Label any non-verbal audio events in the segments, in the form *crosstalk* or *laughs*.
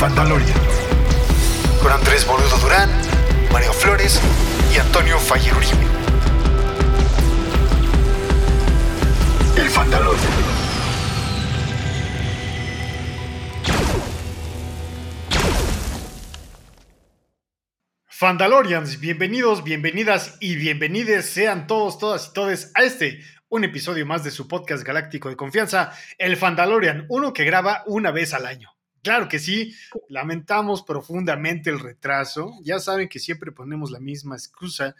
Fandalorian. Con Andrés Boludo Durán, Mario Flores y Antonio Fayer Uribe. El Fandalorian. Fandalorians, bienvenidos, bienvenidas y bienvenides sean todos, todas y todes a este, un episodio más de su podcast galáctico de confianza, el Fandalorian, uno que graba una vez al año. Claro que sí, lamentamos profundamente el retraso. Ya saben que siempre ponemos la misma excusa,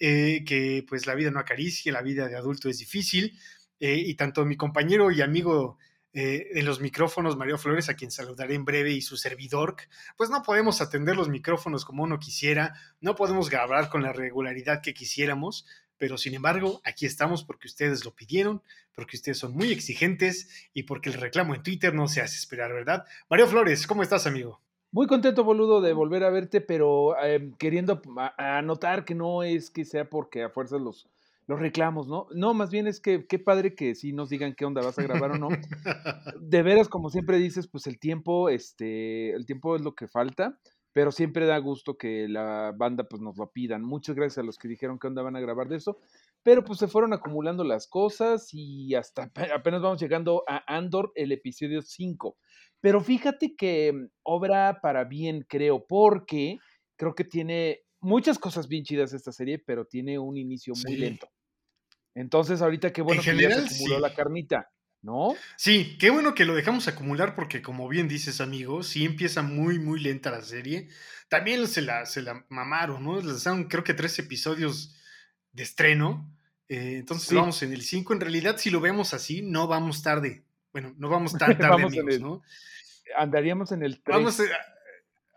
eh, que pues la vida no acaricia, la vida de adulto es difícil. eh, y tanto mi compañero y amigo eh, de los micrófonos, Mario Flores, a quien saludaré en breve, y su servidor, pues no podemos atender los micrófonos como uno quisiera, no podemos grabar con la regularidad que quisiéramos, pero sin embargo, aquí estamos porque ustedes lo pidieron, porque ustedes son muy exigentes y porque el reclamo en Twitter no se hace esperar, ¿verdad? Mario Flores, ¿cómo estás, amigo? Muy contento, boludo, de volver a verte, pero eh, queriendo anotar que no es que sea porque a fuerzas los, los reclamos, ¿no? No, más bien es que qué padre que sí nos digan qué onda vas a grabar o no. *laughs* De veras, como siempre dices, pues el tiempo, este, el tiempo es lo que falta, pero siempre da gusto que la banda pues nos lo pidan. Muchas gracias a los que dijeron que onda van a grabar de eso, pero pues se fueron acumulando las cosas y hasta ape- apenas vamos llegando a Andor, el episodio 5. Pero fíjate que mm, obra para bien, creo, porque creo que tiene muchas cosas bien chidas esta serie, pero tiene un inicio muy Sí. lento. Entonces, ahorita qué bueno que ya se acumuló sí. la carnita, ¿no? Sí, qué bueno que lo dejamos acumular porque como bien dices, amigo, sí empieza muy, muy lenta la serie. También se la, se la mamaron, ¿no? Les dan creo que tres episodios de estreno. Eh, entonces Sí. vamos en el 5. En realidad, si lo vemos así, no vamos tarde. Bueno, no vamos *laughs* tan tarde, Vamos amigos, el ¿no? Andaríamos en el 3. Vamos a-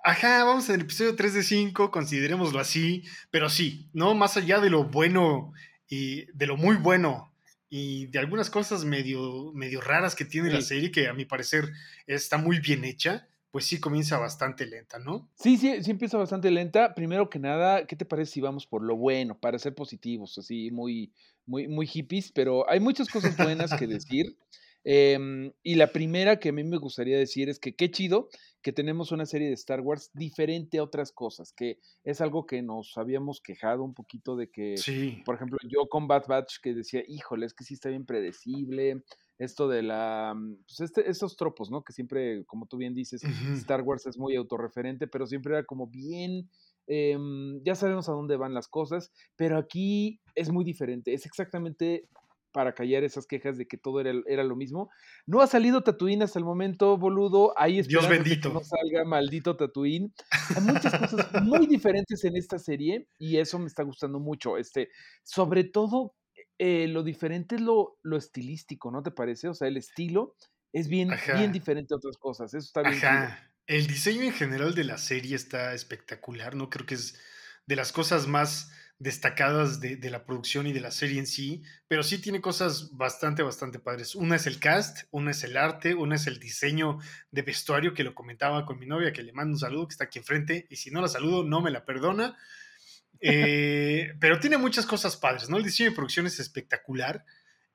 Ajá, vamos en el episodio 3 de 5, considerémoslo así, pero sí, ¿no? Más allá de lo bueno y de lo muy bueno y de algunas cosas medio, medio raras que tiene la serie, que a mi parecer está muy bien hecha, pues sí comienza bastante lenta, ¿no? Sí, sí, sí empieza bastante lenta. Primero que nada, ¿qué te parece si vamos por lo bueno, para ser positivos, así muy, muy, muy hippies? Pero hay muchas cosas buenas que decir. *laughs* Em, y la primera que a mí me gustaría decir es que qué chido que tenemos una serie de Star Wars diferente a otras cosas, que es algo que nos habíamos quejado un poquito de que, Sí, por ejemplo, yo con Bad Batch que decía, híjole, es que sí está bien predecible, esto de la, mm, pues este, estos tropos, ¿no? Que siempre, como tú bien dices, Star Wars es muy autorreferente, pero siempre era como bien, em, ya sabemos a dónde van las cosas, pero aquí es muy diferente, es exactamente para callar esas quejas de que todo era, era lo mismo. No ha salido Tatooine hasta el momento, boludo. Hay Dios de que bendito. no salga maldito Tatooine. Hay muchas cosas muy diferentes en esta serie y eso me está gustando mucho. Este, sobre todo, eh, lo diferente es lo, lo estilístico, ¿no te parece? O sea, el estilo es bien, bien diferente a otras cosas. Eso está bien. Ajá. El diseño en general de la serie está espectacular, ¿no? Creo que es de las cosas más destacadas de, de la producción y de la serie en sí, pero sí tiene cosas bastante, bastante padres. Una es el cast, una es el arte, una es el diseño de vestuario, que lo comentaba con mi novia, que le mando un saludo, que está aquí enfrente, y si no la saludo, no me la perdona. Eh, *laughs* pero tiene muchas cosas padres, ¿no? El diseño de producción es espectacular,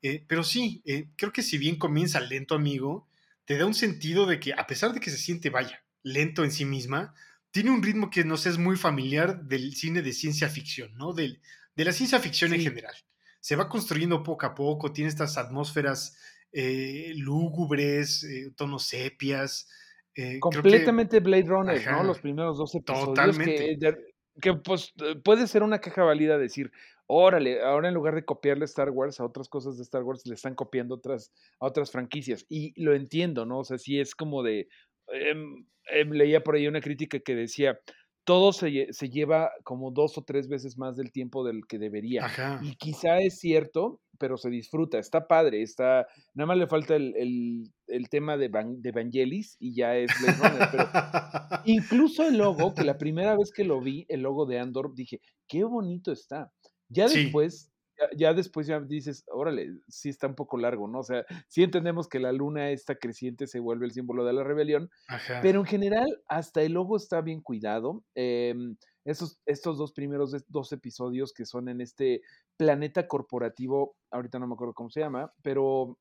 eh, pero sí, eh, creo que si bien comienza lento, amigo, te da un sentido de que, a pesar de que se siente, vaya, lento en sí misma, tiene un ritmo que nos es muy familiar del cine de ciencia ficción, ¿no? Del, de la ciencia ficción en general. Se va construyendo poco a poco, tiene estas atmósferas eh, lúgubres, eh, tonos sepias. eh, que- Completamente Blade Runner, Ajá. ¿no? Los primeros dos episodios Totalmente. que, de- que pues puede ser una queja válida decir, órale, ahora en lugar de copiarle Star Wars a otras cosas de Star Wars, le están copiando otras, a otras franquicias. Y lo entiendo, ¿no? O sea, sí es como de, em, em, leía por ahí una crítica que decía, todo se, se lleva como dos o tres veces más del tiempo del que debería. Ajá. Y quizá es cierto, pero se disfruta, está padre, está, nada más le falta el, el- el tema de, Van- de Vangelis y ya es Blade Runner, pero *laughs* incluso el logo, que la primera vez que lo vi, el logo de Andor, dije, qué bonito está. Ya después, ya después ya dices, órale, sí está un poco largo, ¿no? O sea, sí entendemos que la luna esta creciente se vuelve el símbolo de la rebelión, Ajá. pero en general, hasta el logo está bien cuidado. em, esos, estos dos primeros dos episodios que son en este planeta corporativo, ahorita no me acuerdo cómo se llama, pero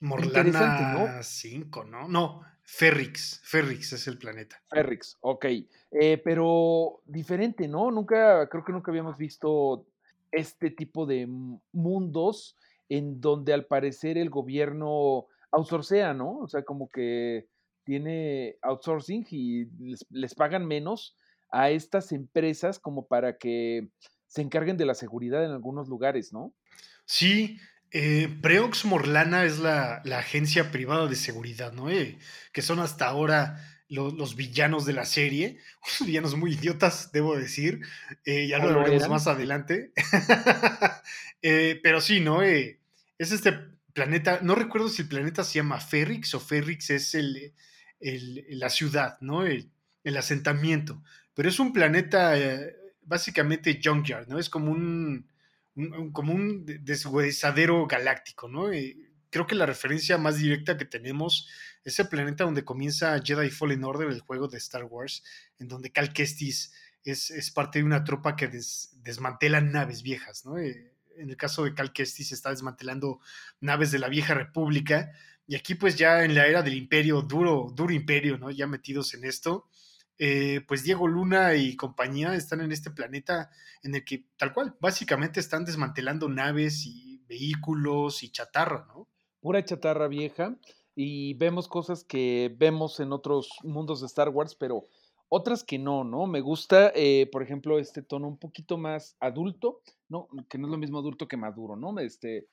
Morlana 5, ¿no? No, Ferrix. Ferrix es el planeta. Ferrix, ok. Eh, pero diferente, ¿no? Nunca, creo que nunca habíamos visto este tipo de mundos en donde al parecer el gobierno outsourcea, ¿no? O sea, como que tiene outsourcing y les, pagan menos a estas empresas como para que se encarguen de la seguridad en algunos lugares, ¿no? Sí, eh, Preox Morlana es la, agencia privada de seguridad, ¿no? Eh, que son hasta ahora los villanos de la serie, *laughs* unos villanos muy idiotas, debo decir, eh, ya lo veremos más adelante. *laughs* pero sí, ¿no? es este planeta, no recuerdo si el planeta se llama Ferrix o Ferrix es el, la ciudad, ¿no? El, asentamiento. Pero es un planeta eh, básicamente junkyard, ¿no? Es como un, como un deshuesadero galáctico, ¿no? Eh, creo que la referencia más directa que tenemos es el planeta donde comienza Jedi Fallen Order, el juego de Star Wars, en donde Cal Kestis es, parte de una tropa que desmantela naves viejas, ¿no? Eh, en el caso de Cal Kestis está desmantelando naves de la vieja república y aquí pues ya en la era del imperio, duro, duro imperio, ¿no? Ya metidos en esto, eh, pues Diego Luna y compañía están en este planeta en el que tal cual, básicamente están desmantelando naves y vehículos y chatarra, ¿no? Pura chatarra vieja y vemos cosas que vemos en otros mundos de Star Wars, pero otras que no, ¿no? Me gusta, eh, por ejemplo, este tono un poquito más adulto, ¿no? Que no es lo mismo adulto que maduro, ¿no? Este,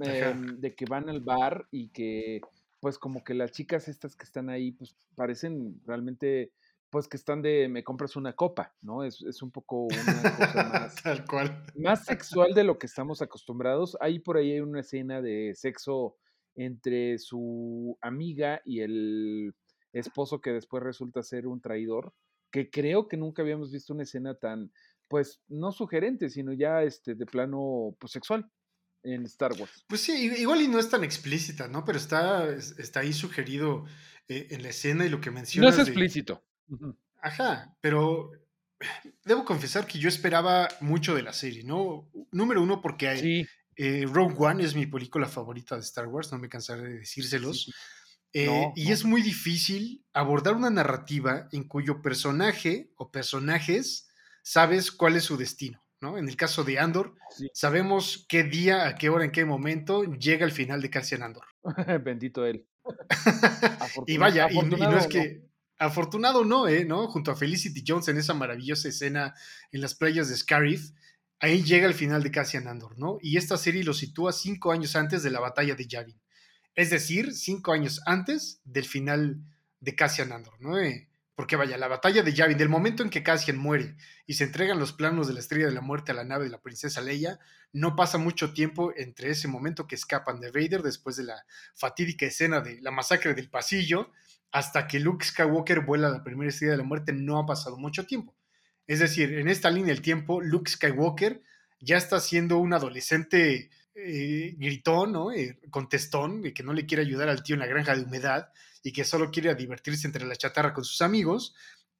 Em, de que van al bar y que pues como que las chicas estas que están ahí pues parecen realmente pues que están de me compras una copa, ¿no? Es, un poco una cosa *laughs* más, Tal cual. más sexual de lo que estamos acostumbrados. Ahí por ahí hay una escena de sexo entre su amiga y el esposo que después resulta ser un traidor, que creo que nunca habíamos visto una escena tan, pues, no sugerente, sino ya este, de plano pues, sexual en Star Wars. Pues sí, igual y no es tan explícita, ¿no? Pero está, está ahí sugerido eh, en la escena y lo que mencionas. No es explícito. Ajá, pero *sighs* debo confesar que yo esperaba mucho de la serie, ¿no? Número uno, porque eh, Rogue One es mi película favorita de Star Wars, no me cansaré de decírselos. Eh, y es muy difícil abordar una narrativa en cuyo personaje o personajes sabes cuál es su destino. En el caso de Andor, sabemos qué día, a qué hora, en qué momento llega el final de Cassian Andor. *laughs* Bendito él. *laughs* y vaya, y, no es que. Afortunado no, ¿eh? ¿no? Junto a Felicity Jones en esa maravillosa escena en las playas de Scarif, ahí llega el final de Cassian Andor, ¿no? Y esta serie lo sitúa cinco años antes de la batalla de Yavin. Es decir, cinco años antes del final de Cassian Andor, ¿no? Eh, porque vaya, la batalla de Yavin, del momento en que Cassian muere y se entregan los planos de la Estrella de la Muerte a la nave de la princesa Leia, no pasa mucho tiempo entre ese momento que escapan de Vader después de la fatídica escena de la masacre del pasillo, hasta que Luke Skywalker vuela a la primera Estrella de la Muerte, no ha pasado mucho tiempo. Es decir, en esta línea del tiempo, Luke Skywalker ya está siendo un adolescente eh, gritón, ¿no? Eh, contestón, que no le quiere ayudar al tío en la granja de humedad, y que solo quiere divertirse entre la chatarra con sus amigos,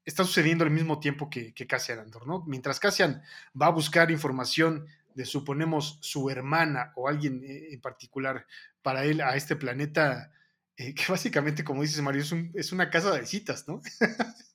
está sucediendo al mismo tiempo que, que Cassian Andor, ¿no? Mientras Cassian va a buscar información de, suponemos, su hermana o alguien eh, en particular para él a este planeta, eh, que básicamente, como dices Mario, es, es una casa de citas, ¿no? *laughs*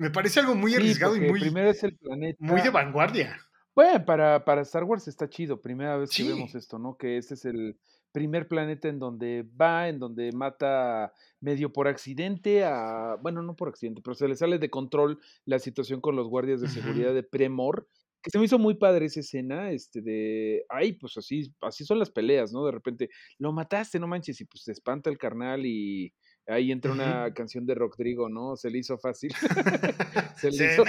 Me parece algo muy arriesgado y muy, primero es el planeta. muy de vanguardia. Bueno, para, para Star Wars está chido, primera vez que vemos esto, ¿no? Que este es el, primer planeta en donde va, en donde mata medio por accidente a, bueno, no por accidente, pero se le sale de control la situación con los guardias de seguridad de Premor, que se me hizo muy padre esa escena, este, de, ay, pues así, así son las peleas, ¿no? De repente, lo mataste, no manches, y pues se espanta el carnal y ahí entra una canción de Rodrigo, ¿no? Se le hizo fácil. *laughs* se le hizo,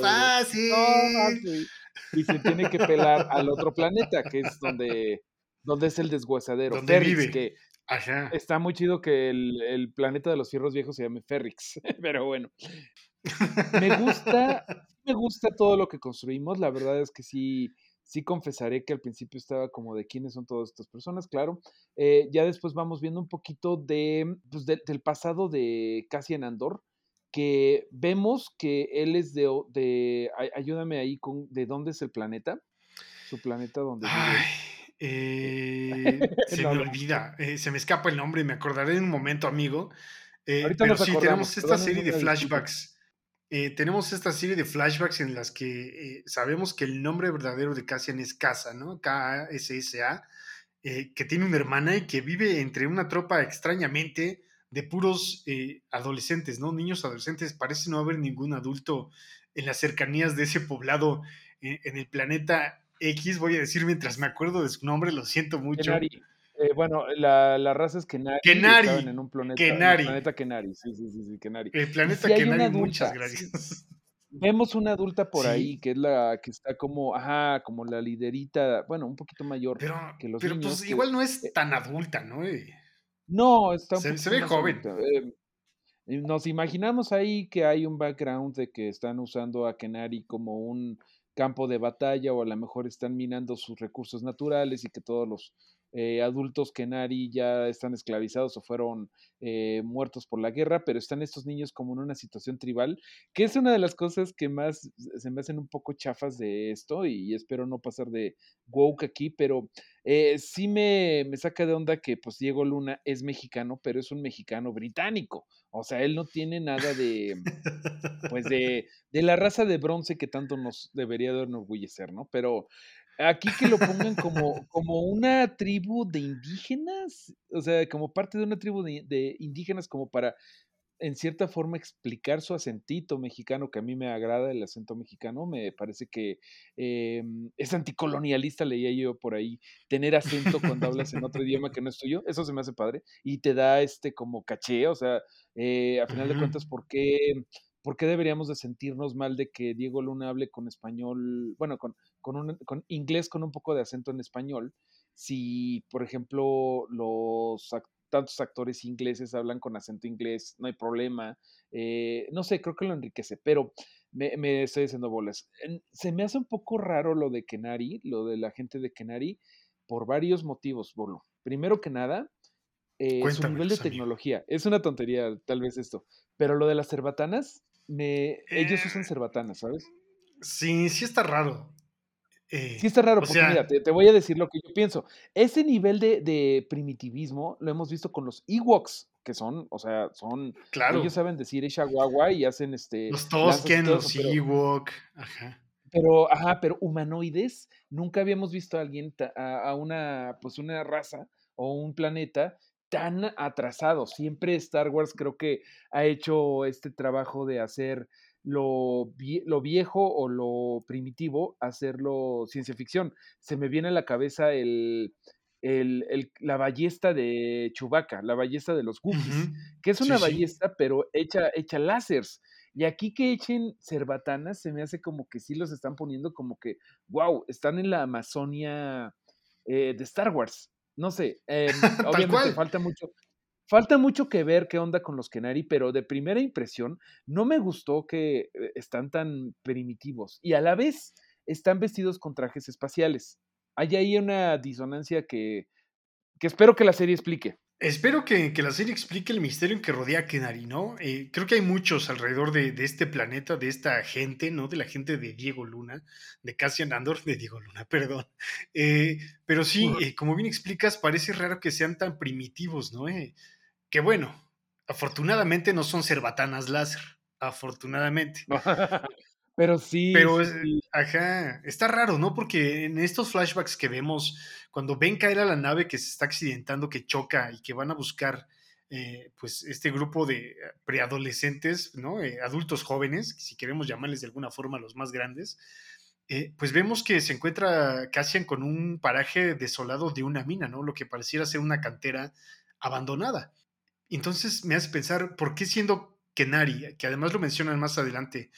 fácil. Y se tiene que pelar al otro planeta, que es donde donde es el desguazadero. Donde vive. Que Está muy chido que el, planeta de los fierros viejos se llame Ferrix, *laughs* pero bueno. Me gusta, *laughs* me gusta todo lo que construimos. La verdad es que sí, sí confesaré que al principio estaba como de quiénes son todas estas personas, claro. Eh, ya después vamos viendo un poquito de, pues del pasado de Cassian Andor, que vemos que él es de, de ayúdame ahí con, ¿de dónde es el planeta? Su planeta donde vive. Eh, Eh, *laughs* se me olvida, eh, se me escapa el nombre, me acordaré en un momento, amigo. Eh, pero sí, tenemos esta serie de flashbacks. Tenemos esta serie de flashbacks en las que sabemos que el nombre verdadero de Cassian es Casa, ¿no? K-A-S-S-A, que tiene una hermana y que vive entre una tropa extrañamente de puros adolescentes, ¿no? Niños adolescentes. Parece no haber ningún adulto en las cercanías de ese poblado en el planeta X, voy a decir mientras me acuerdo de su nombre, lo siento mucho. Eh, bueno, la, la, raza es Kenari. Kenari. En un planeta, Kenari. el planeta Kenari, sí, sí, sí, Kenari. El planeta Kenari, muchas gracias. Vemos una adulta por ahí que es la que está como, ajá, como la liderita, bueno, un poquito mayor pero, que los pero pues igual no es eh tan adulta, ¿no? No, está un se, se ve joven. Eh, nos imaginamos ahí que hay un background de que están usando a Kenari como un campo de batalla o a lo mejor están minando sus recursos naturales y que todos los eh, adultos Kenari ya están esclavizados o fueron eh, muertos por la guerra, pero están estos niños como en una situación tribal, que es una de las cosas que más se me hacen un poco chafas de esto y espero no pasar de woke aquí, pero eh, sí me, me, saca de onda que pues Diego Luna es mexicano, pero es un mexicano británico, o sea, él no tiene nada de, pues de, de la raza de bronce que tanto nos debería de enorgullecer, ¿no? Pero Aquí que lo pongan como, como una tribu de indígenas, o sea, como parte de una tribu de, indígenas, como para, en cierta forma, explicar su acentito mexicano, que a mí me agrada el acento mexicano, me parece que em, es anticolonialista, leía yo por ahí, tener acento cuando *laughs* hablas en otro idioma que no es tuyo, eso se me hace padre, y te da este como caché, o sea, eh, a final de cuentas, ¿por qué ¿por qué deberíamos de sentirnos mal de que Diego Luna hable con español, bueno, con, con, un, con inglés con un poco de acento en español, si, por ejemplo, los tantos actores ingleses hablan con acento inglés, no hay problema. Eh, no sé, creo que lo enriquece, pero me, me, estoy diciendo bolas. Se me hace un poco raro lo de Kenari, lo de la gente de Kenari, por varios motivos, Bolo. Primero que nada, eh, su nivel de tecnología. Es una tontería, tal vez esto, pero lo de las cerbatanas ellos usan eh, cerbatanas, ¿sabes? Sí, sí está raro. Eh, sí está raro, porque mira, te, voy a decir lo que yo pienso. Ese nivel de, primitivismo lo hemos visto con los Ewoks, que son, o sea, son, claro. ellos saben decir Ishawawa y hacen este... Los Tosken, los Ewok, ajá. Pero, ajá, pero humanoides, nunca habíamos visto a alguien, a, a una, pues una raza o un planeta tan atrasado. Siempre Star Wars creo que ha hecho este trabajo de hacer lo, lo, viejo o lo primitivo, hacerlo ciencia ficción. Se me viene a la cabeza el, el, la ballesta de Chewbacca, la ballesta de los Wookiees, que es una ballesta pero hecha, hecha láseres. Y aquí que echen cerbatanas, se me hace como que sí los están poniendo como que, wow, están en la Amazonia eh, de Star Wars. No sé, *laughs* eh, obviamente falta mucho. Falta mucho que ver qué onda con los Kenari, pero de primera impresión no me gustó que eh, están tan primitivos y a la vez están vestidos con trajes espaciales. Hay ahí una disonancia que, que espero que la serie explique. Espero que, la serie explique el misterio en que rodea a Kenari, ¿no? Eh, creo que hay muchos alrededor de, este planeta, de esta gente, ¿no? De la gente de Diego Luna, de Cassian Andor, de Diego Luna, *laughs* perdón. Eh, pero sí, eh, como bien explicas, parece raro que sean tan primitivos, ¿no? Que bueno, afortunadamente no son cerbatanas láser, afortunadamente. *laughs* Pero sí. Pero, ajá, está raro, ¿no? Porque en estos flashbacks que vemos, cuando ven caer a la nave que se está accidentando, que choca y que van a buscar, eh, pues, este grupo de preadolescentes, ¿no? Eh, adultos jóvenes, si queremos llamarles de alguna forma los más grandes, eh, pues vemos que se encuentra Cassian con un paraje desolado de una mina, ¿no? Lo que pareciera ser una cantera abandonada. Entonces me hace pensar, ¿por qué siendo Kenari, que además lo mencionan más adelante,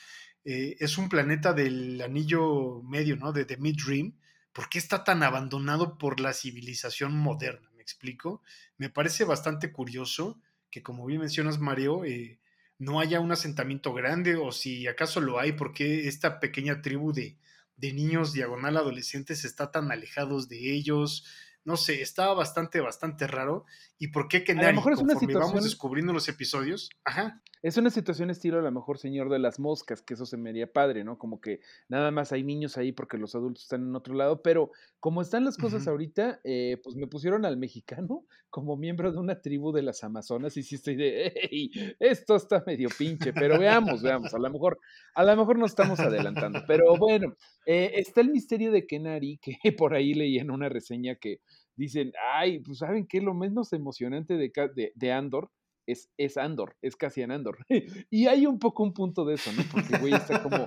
eh, es un planeta del anillo medio, ¿no? De The Mid Dream. ¿Por qué está tan abandonado por la civilización moderna? ¿Me explico? Me parece bastante curioso que, como bien mencionas, Mario, eh, no haya un asentamiento grande o si acaso lo hay, ¿por qué esta pequeña tribu de, de niños diagonal adolescentes está tan alejados de ellos? No sé, estaba bastante, bastante raro. ¿Y por qué que A lo mejor es una conforme vamos situación- descubriendo los episodios? Ajá. Es una situación estilo a lo mejor Señor de las Moscas, que eso se me haría padre, ¿no? Como que nada más hay niños ahí porque los adultos están en otro lado, pero como están las cosas ahorita, eh, pues me pusieron al mexicano como miembro de una tribu de las Amazonas y sí estoy de, "Ey, esto está medio pinche, pero veamos, veamos, a lo mejor, a lo mejor nos estamos adelantando, pero bueno, eh, está el misterio de Kenari, que *laughs* por ahí leí en una reseña que dicen, ay, pues saben qué, lo menos emocionante de, de, Andor es, es Andor, es Cassian Andor. *laughs* y hay un poco un punto de eso, ¿no? Porque güey está como,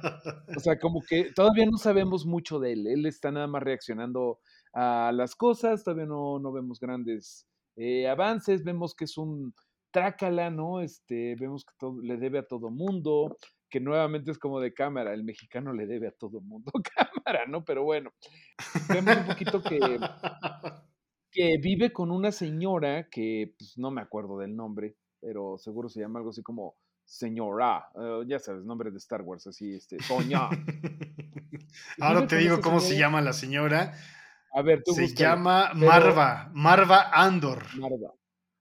o sea, como que todavía no sabemos mucho de él. Él está nada más reaccionando a las cosas, todavía no, no vemos grandes eh, avances, vemos que es un trácala, ¿no? Este, vemos que todo, le debe a todo mundo, que nuevamente es como de cámara, el mexicano le debe a todo mundo *laughs* cámara, ¿no? Pero bueno, vemos un poquito que, que vive con una señora que, pues no me acuerdo del nombre, pero seguro se llama algo así como señora, eh, ya sabes, nombre de Star Wars, así, este, Toña. *laughs* Ahora te digo cómo se llama la señora. A ver, tú Se búscalo. llama pero- Marva, Marva Andor. Marva.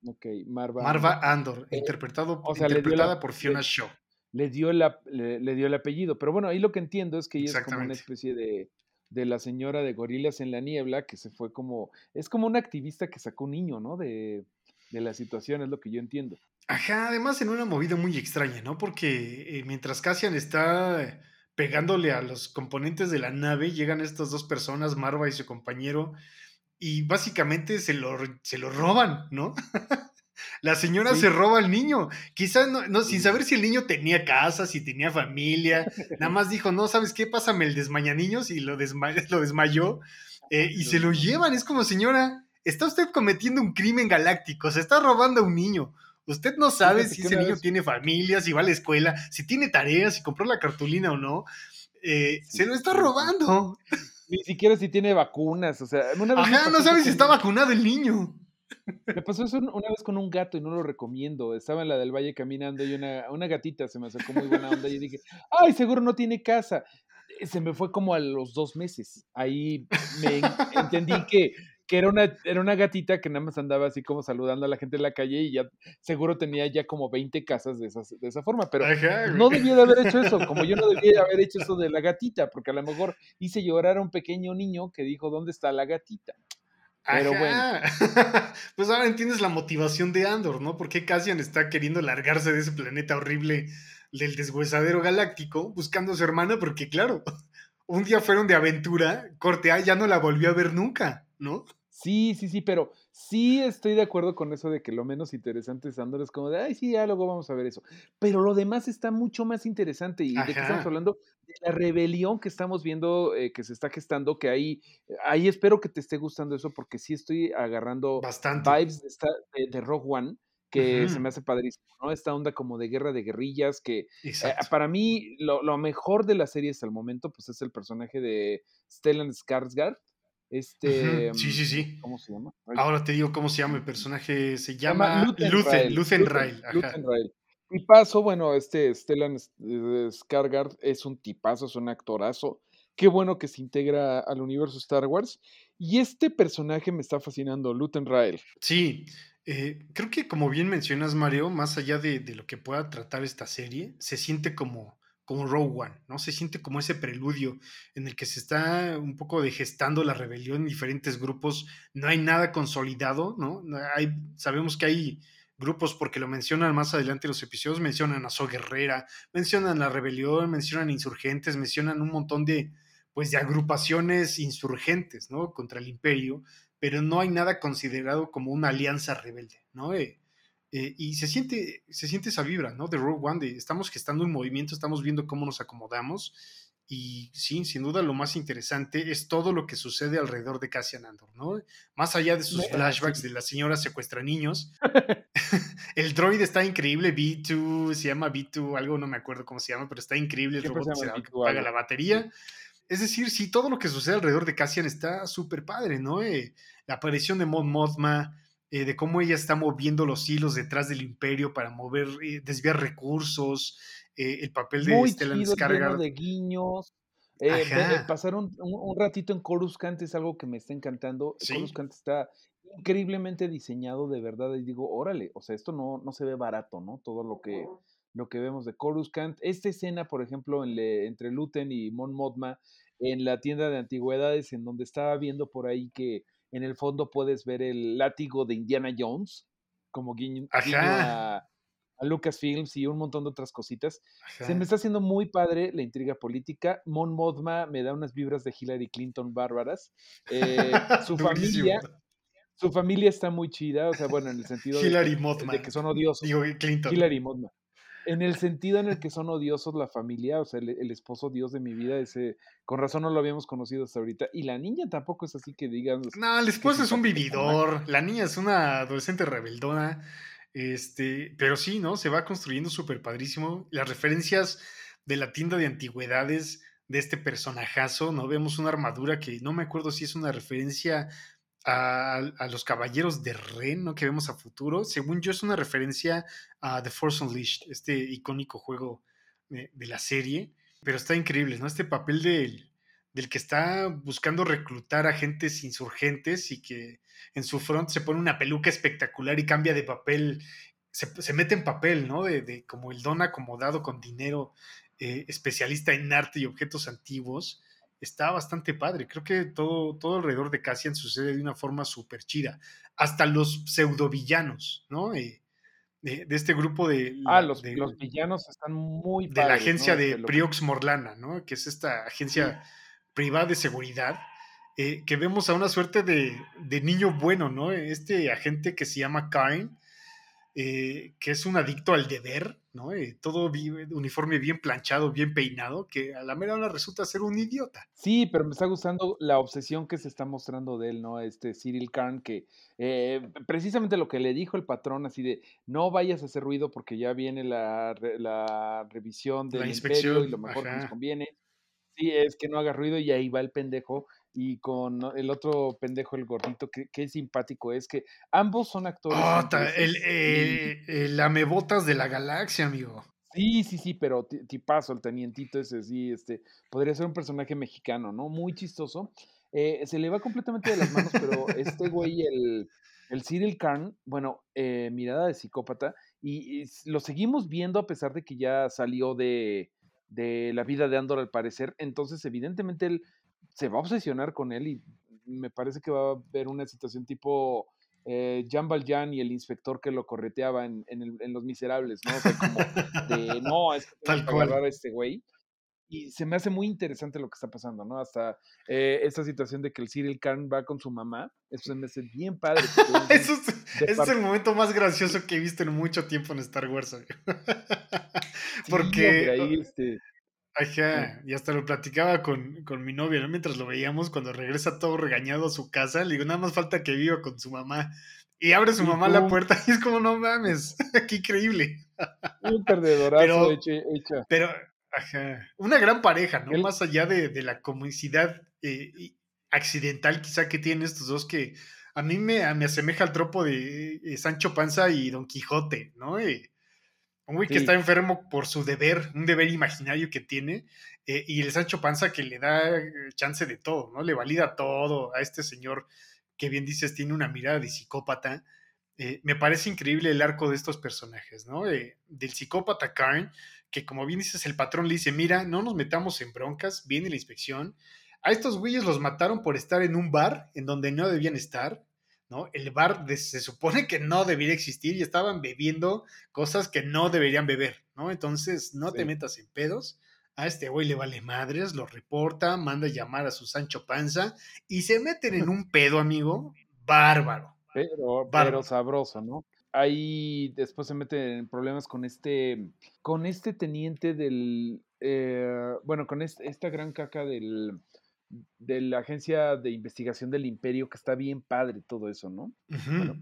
Ok, Marva. Marva Andor. Andor, Eh, interpretado, o sea, la- interpretada por Fiona Shaw. Le dio, el ap- le, le dio el apellido, pero bueno, ahí lo que entiendo es que ella es como una especie de, de la señora de Gorilas en la Niebla, que se fue como, es como una activista que sacó un niño, ¿no? De, de la situación, es lo que yo entiendo. Ajá, además en una movida muy extraña, ¿no? Porque eh, mientras Cassian está pegándole a los componentes de la nave, llegan estas dos personas, Marva y su compañero, y básicamente se lo, se lo roban, ¿no? *laughs* La señora Sí. se roba al niño, quizás no, no, sin saber si el niño tenía casa, si tenía familia, nada más dijo, no, ¿sabes qué? Pásame el desmañaniños y lo, desma- *laughs* lo desmayó eh, y se lo llevan. Es como, señora, está usted cometiendo un crimen galáctico, se está robando a un niño. Usted no sabe si ese niño vez- tiene familia, si va a la escuela, si tiene tareas, si compró la cartulina o no. Eh, Sí, se lo está robando. Ni siquiera si tiene vacunas, o sea, una vez me Ajá, no pasó sabe eso si está vacunado el niño. Me pasó eso una vez con un gato y no lo recomiendo. Estaba en la del valle caminando y una, una gatita se me acercó muy buena onda y dije, ay, seguro no tiene casa. Eh, Se me fue como a los dos meses. Ahí me en- entendí que, que era, una, era una gatita que nada más andaba así como saludando a la gente en la calle y ya seguro tenía ya como 20 casas de, esas, de esa forma. Pero Ajá, no debía de haber hecho eso, como yo no debía de haber hecho eso de la gatita, porque a lo mejor hice llorar a un pequeño niño que dijo, ¿dónde está la gatita? Pero Ajá. *laughs* pues ahora entiendes la motivación de Andor, ¿no? ¿Por qué Cassian está queriendo largarse de ese planeta horrible del deshuesadero galáctico buscando a su hermana? Porque, claro, *laughs* un día fueron de aventura, corte A, ya no la volvió a ver nunca, ¿no? Sí, sí, sí, pero sí estoy de acuerdo con eso de que lo menos interesante es Andor, es como de, ay, sí, ya luego vamos a ver eso. Pero lo demás está mucho más interesante. ¿Y de qué estamos hablando? De la rebelión que estamos viendo, eh, que se está gestando, que ahí, ahí espero que te esté gustando eso, porque sí estoy agarrando Bastante. vibes de, esta- de, de Rogue One, que se me hace padrísimo, ¿no? Esta onda como de guerra de guerrillas, que eh, para mí lo, lo mejor de la serie hasta el momento, pues es el personaje de Stellan Skarsgård. Este. Sí, sí, sí. ¿Cómo se llama? Ahora te digo cómo se llama el personaje. Se se llama Luthen Luthen, Rael, Luthen. Luthen Rael. Tipazo, bueno, este Stellan eh, Skarsgård es un tipazo, es un actorazo. Qué bueno que se integra al universo Star Wars. Y este personaje me está fascinando, Luthen Rael. Sí, eh, creo que como bien mencionas, Mario, más allá de, lo que pueda tratar esta serie, se siente como, como Rogue One, ¿no? Se siente como ese preludio en el que se está un poco de gestando la rebelión en diferentes grupos. No hay nada consolidado. No Hay, sabemos que hay grupos, porque lo mencionan más adelante en los episodios, mencionan a So Guerrera, mencionan la rebelión, mencionan insurgentes, mencionan un montón de, pues, de agrupaciones insurgentes, ¿no? Contra el imperio pero no hay nada considerado como una alianza rebelde, ¿no? Eh, eh, y se siente, se siente esa vibra, ¿no? De Rogue One, de estamos gestando un movimiento, estamos viendo cómo nos acomodamos, y sí, sin duda lo más interesante es todo lo que sucede alrededor de Cassian Andor, ¿no? Más allá de sus flashbacks de la señora secuestra niños, *laughs* el droid está increíble, B2, se llama B2, algo no me acuerdo cómo se llama, pero está increíble, el robot que B2 apaga algo. la batería. Es decir, sí, todo lo que sucede alrededor de Cassian está súper padre, ¿no? Eh, la aparición de Mon Mothma, eh, de cómo ella está moviendo los hilos detrás del imperio para mover, eh, desviar recursos, eh, el papel de Muy Stellan chido, Skarsgård. de guiños. Eh, eh, pasar un, un- un ratito en Coruscant es algo que me está encantando. Sí. Coruscant está increíblemente diseñado de verdad y digo, órale, o sea, esto no, no se ve barato, ¿no? Todo lo que, lo que vemos de Coruscant. Esta escena, por ejemplo, en le- entre Luten y Mon Mothma en la tienda de antigüedades, en donde estaba viendo por ahí que en el fondo puedes ver el látigo de Indiana Jones, como guiño, guiño Ajá. a, a Lucasfilms y un montón de otras cositas. Se me está haciendo muy padre la intriga política. Mon Mothma me da unas vibras de Hillary Clinton bárbaras. Eh, *laughs* su familia, su familia está muy chida, o sea, bueno, en el sentido de Hillary que, Mothma. de que son odiosos. Digo, Clinton. Hillary Mothma. En el sentido en el que son odiosos la familia, o sea, el, el esposo dios de mi vida, ese, con razón no lo habíamos conocido hasta ahorita. Y la niña tampoco es así que digan. No, el esposo es un vividor. La niña es una adolescente rebeldona. Este, pero sí, ¿no? Se va construyendo súper padrísimo. Las referencias de la tienda de antigüedades de este personajazo, ¿no? Vemos una armadura que no me acuerdo si es una referencia a, a los caballeros de Ren, ¿no? Que vemos a futuro. Según yo, es una referencia a The Force Unleashed, este icónico juego de, de la serie. Pero está increíble, ¿no? Este papel del, del que está buscando reclutar agentes insurgentes y que en su front se pone una peluca espectacular y cambia de papel, se, se mete en papel, ¿no? De, de, como el don acomodado con dinero, eh, especialista en arte y objetos antiguos. Está bastante padre. Creo que todo, todo alrededor de Cassian sucede de una forma súper chida. Hasta los pseudovillanos, ¿no? Eh, de, de, este grupo de. Ah, los, de, los villanos están muy De padres, la agencia ¿no? de. Priox Morlana, ¿no? Que es esta agencia sí. Privada de seguridad. Eh, que vemos a una suerte de, de, niño bueno, ¿no? Este agente que se llama Karen, eh, que es un adicto al deber, ¿no? Eh, todo bien, uniforme bien planchado, bien peinado, que a la mera hora resulta ser un idiota. Sí, pero me está gustando la obsesión que se está mostrando de él, ¿no? Este Cyril Karn, que eh, precisamente lo que le dijo el patrón, así de no vayas a hacer ruido porque ya viene la, la revisión del la imperio y lo mejor ajá. que nos conviene. Sí, es que no haga ruido y ahí va el pendejo y con el otro pendejo, el gordito, que, que simpático es que ambos son actores. Oh, el, eh, el amebotas de la galaxia, amigo. Sí, sí, sí, pero tipazo, el tenientito ese, sí, este, podría ser un personaje mexicano, ¿no? Muy chistoso. Eh, se le va completamente de las manos, pero este güey, el, el Cyril Karn, bueno, eh, mirada de psicópata, y, y, lo seguimos viendo a pesar de que ya salió de, de la vida de Andor al parecer, entonces evidentemente él se va a obsesionar con él y me parece que va a haber una situación tipo eh, Jean Valjean y el inspector que lo correteaba en, en, el, en Los Miserables, ¿no? O sea, como de, *laughs* no, es que Tal agarrar a este güey. Y se me hace muy interesante lo que está pasando, ¿no? Hasta eh, esta situación de que el Cyril Khan va con su mamá, eso se me hace bien padre. *laughs* eso es, ese es el momento más gracioso que he visto en mucho tiempo en Star Wars. Porque... *laughs* Sí, hombre, ahí, este, Ajá, y hasta lo platicaba con, con mi novia, ¿no? Mientras lo veíamos, cuando regresa todo regañado a su casa, le digo, nada más falta que viva con su mamá. Y abre su mamá la puerta *laughs* y es como, no mames, qué increíble. Un perdedorazo pero, hecho, hecho. Pero, ajá, una gran pareja, ¿no? El... Más allá de, de la comicidad eh, accidental quizá que tienen estos dos que a mí me, me asemeja al tropo de eh, Sancho Panza y Don Quijote, ¿no? Eh, un güey sí. que está enfermo por su deber, un deber imaginario que tiene, eh, y el Sancho Panza que le da chance de todo, ¿no? Le valida todo a este señor que bien dices tiene una mirada de psicópata. Eh, me parece increíble el arco de estos personajes, ¿no? Eh, del psicópata Karen, que como bien dices, el patrón le dice, mira, no nos metamos en broncas, viene la inspección. A estos güeyes los mataron por estar en un bar en donde no debían estar, ¿no? El bar de, se supone que no debería existir y estaban bebiendo cosas que no deberían beber, ¿no? Entonces, no sí. te metas en pedos. A este güey le vale madres, lo reporta, manda a llamar a su Sancho Panza y se meten en *laughs* un pedo, amigo, bárbaro. Pero, bárbaro. pero sabroso, ¿no? Ahí después se meten en problemas con este, con este teniente del, eh, bueno, con este, esta gran caca del, de la agencia de investigación del imperio, que está bien padre todo eso, ¿no? Uh -huh. bueno,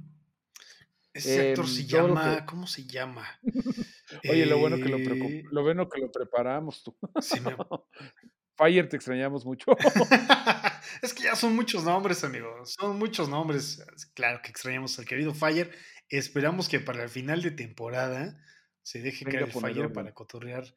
Ese actor eh, se llama, que... ¿cómo se llama? *laughs* Oye, eh... lo bueno que lo, lo bueno que lo preparamos tú. Sí, me... *laughs* Fire, te extrañamos mucho. *laughs* es que ya son muchos nombres, amigo. Son muchos nombres. Claro que extrañamos al querido Fire. Esperamos que para el final de temporada se deje Venga caer el Fire para cotorrear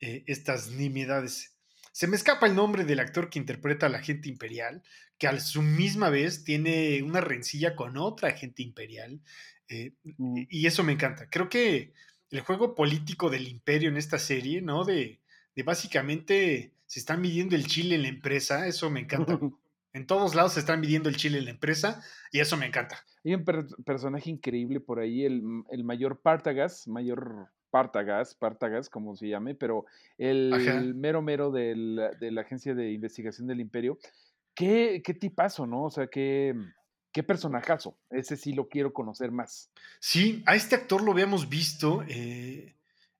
eh, estas nimiedades. Se me escapa el nombre del actor que interpreta al agente imperial, que a su misma vez tiene una rencilla con otra agente imperial. Eh, Mm. y eso me encanta. Creo que el juego político del imperio en esta serie, ¿no? De, de básicamente se están midiendo el chile en la empresa, eso me encanta. *laughs* En todos lados se están midiendo el chile en la empresa y eso me encanta. Hay un per- personaje increíble por ahí, el, el mayor Partagas, mayor Partagas, Partagas, como se llame, pero el mero mero del- de la Agencia de Investigación del Imperio. Qué, qué tipazo, ¿no? O sea, qué, qué personajazo. Ese sí lo quiero conocer más. Sí, a este actor lo habíamos visto eh,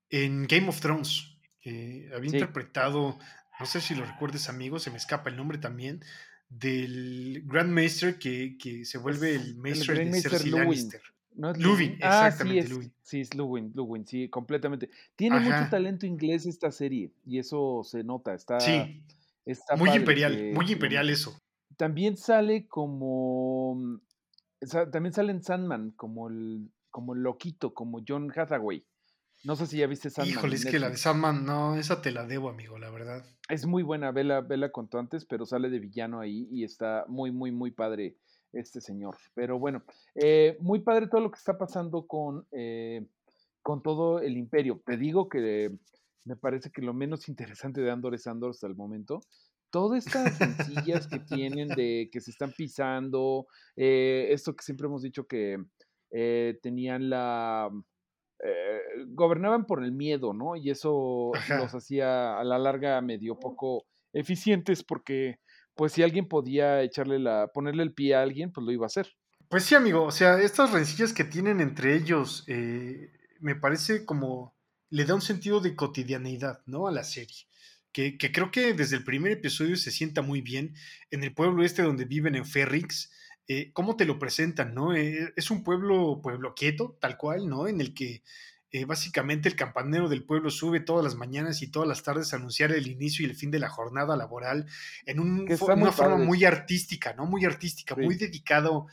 en Game of Thrones. Eh, había Sí. interpretado, no sé si lo recuerdes, amigo, se me escapa el nombre también, del Grand Maester que, que se vuelve Es el el Maester Grand de Cersei Luwin. Lannister. ¿No es? Ah, sí, exactamente, es, Luwin. sí, es Luwin, Luwin, sí, completamente. Tiene mucho talento inglés esta serie y eso se nota, está, Sí, está muy padre imperial, que, muy imperial eso. También sale como. También sale en Sandman, como el, como el loquito, como John Hathaway. No sé si ya viste Sandman Híjole, es que la de. Sandman, no, esa te la debo, amigo, la verdad. Es muy buena, vela, vela cuanto antes, pero sale de villano ahí y está muy, muy, muy padre este señor. Pero bueno, eh, muy padre todo lo que está pasando con, eh, con todo el imperio. Te digo que me parece que lo menos interesante de Andor es Andor hasta el momento. Todas estas rencillas que tienen de que se están pisando, eh, esto que siempre hemos dicho que tenían la... eh, gobernaban por el miedo, ¿no? Y eso los hacía a la larga medio poco eficientes porque pues si alguien podía echarle la, ponerle el pie a alguien, pues lo iba a hacer. Pues sí, amigo, o sea, estas rencillas que tienen entre ellos, eh, me parece como le da un sentido de cotidianeidad, ¿no? A la serie. Que, que creo que desde el primer episodio se sienta muy bien en el pueblo este donde viven en Ferrix. Eh, ¿Cómo te lo presentan, no? Eh, es un pueblo, pueblo quieto, tal cual, ¿no? En el que eh, básicamente el campanero del pueblo sube todas las mañanas y todas las tardes a anunciar el inicio y el fin de la jornada laboral en un, fo- una muy forma padre muy artística, ¿no? Muy artística, muy dedicado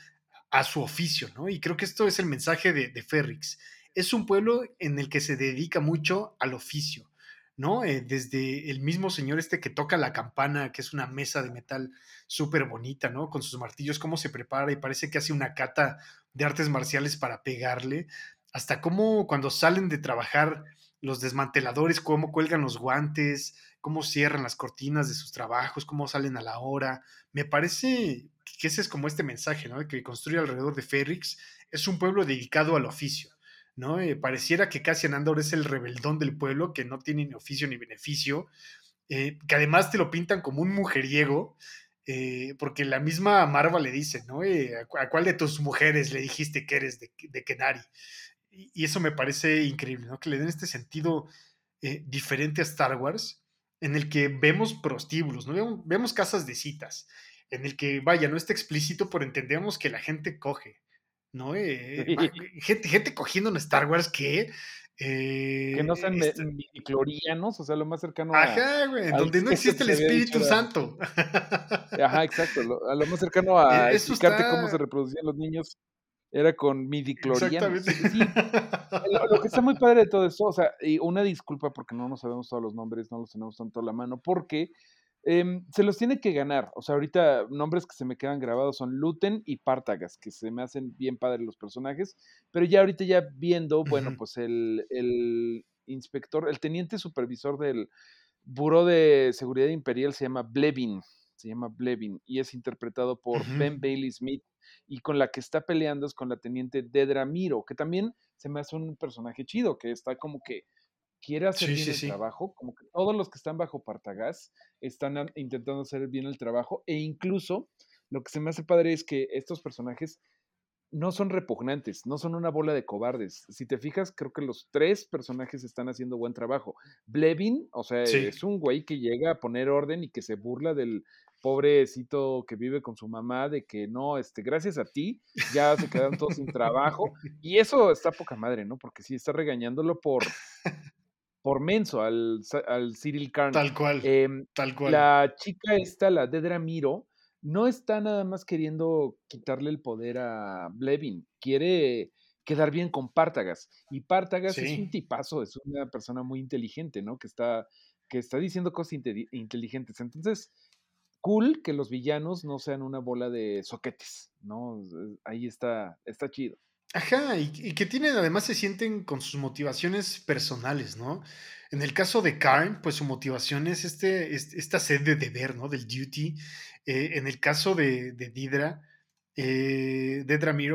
a su oficio, ¿no? Y creo que esto es el mensaje de, de Ferrix. Es un pueblo en el que se dedica mucho al oficio, ¿no? Eh, desde el mismo señor este que toca la campana, que es una mesa de metal súper bonita, ¿no? Con sus martillos, cómo se prepara y parece que hace una cata de artes marciales para pegarle, hasta cómo cuando salen de trabajar los desmanteladores, cómo cuelgan los guantes, cómo cierran las cortinas de sus trabajos, cómo salen a la hora. Me parece que ese es como este mensaje, ¿no? Que construye alrededor de Ferrix. Es un pueblo dedicado al oficio, ¿no? Eh, pareciera que Cassian Andor es el rebeldón del pueblo, que no tiene ni oficio ni beneficio, eh, que además te lo pintan como un mujeriego, eh, porque la misma Marva le dice, ¿no? ¿a, cu- a cuál de tus mujeres le dijiste que eres de, de Kenari? Y, eso me parece increíble, ¿no? Que le den este sentido diferente a Star Wars, en el que vemos prostíbulos, ¿no? Vemos, vemos casas de citas, en el que, vaya, no está explícito, pero entendemos que la gente coge, ¿no? Eh, gente, gente cogiendo en Star Wars que... Que eh, no sean me- este- midichlorianos, o sea, lo más cercano a, Ajá, güey, donde no *laughs* existe el Espíritu dicho Santo. Ajá, exacto. Lo, a lo más cercano *laughs* a Eso explicarte cómo se reproducían los niños era con midichlorianos. exactamente. Sí, *laughs* lo, lo que está muy padre de todo esto, o sea, y una disculpa porque no nos sabemos todos los nombres, no los tenemos tanto a la mano, porque em, se los tiene que ganar. O sea, ahorita nombres que se me quedan grabados son Luten y Partagas, que se me hacen bien padres los personajes, pero ya ahorita ya viendo, bueno, pues el, el inspector, el teniente supervisor del Buró de Seguridad Imperial se llama Blevin, se llama Blevin, y es interpretado por. Ben Bailey Smith, y con la que está peleando es con la teniente Dedra Miro, que también se me hace un personaje chido, que está como que quiere hacer Sí, bien sí, el sí. trabajo, como que todos los que están bajo Partagás están intentando hacer bien el trabajo, e incluso lo que se me hace padre es que estos personajes no son repugnantes, no son una bola de cobardes. Si te fijas, creo que los tres personajes están haciendo buen trabajo. Blevin, o sea, Sí. es un güey que llega a poner orden y que se burla del pobrecito que vive con su mamá de que no, este, gracias a ti, ya se quedaron todos sin trabajo. *laughs* Y eso está poca madre, ¿no? Porque sí está regañándolo por, por menso al, al Cyril Karn. Tal cual, Em, tal cual. la chica esta, la Dedra Miro, no está nada más queriendo quitarle el poder a Blevin, quiere quedar bien con Pártagas. Y Pártagas es un tipazo, es una persona muy inteligente, ¿no? Que está, que está diciendo cosas inteligentes. Entonces, cool que los villanos no sean una bola de soquetes, ¿no? Ahí está, está chido. Ajá, y, que tienen, además se sienten con sus motivaciones personales, ¿no? En el caso de Karn, pues su motivación es este, esta sed de deber, ¿no? Del duty. Eh, en el caso de, de Didra, eh,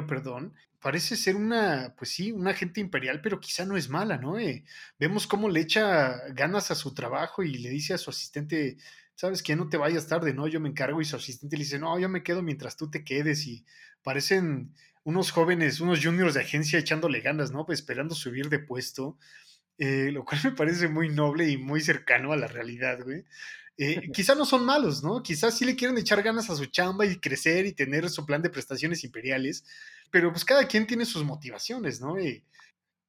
perdón, parece ser una, pues sí, una agente imperial, pero quizá no es mala, ¿no? Eh, vemos cómo le echa ganas a su trabajo y le dice a su asistente, sabes que no te vayas tarde, ¿no? Yo me encargo y su asistente le dice, no, yo me quedo mientras tú te quedes y parecen unos jóvenes, unos juniors de agencia echándole ganas, ¿no? Pues esperando subir de puesto, eh, lo cual *laughs* me parece muy noble y muy cercano a la realidad, güey. Eh, *laughs* quizá no son malos, ¿no? Quizás sí le quieren echar ganas a su chamba y crecer y tener su plan de prestaciones imperiales, pero pues cada quien tiene sus motivaciones, ¿no?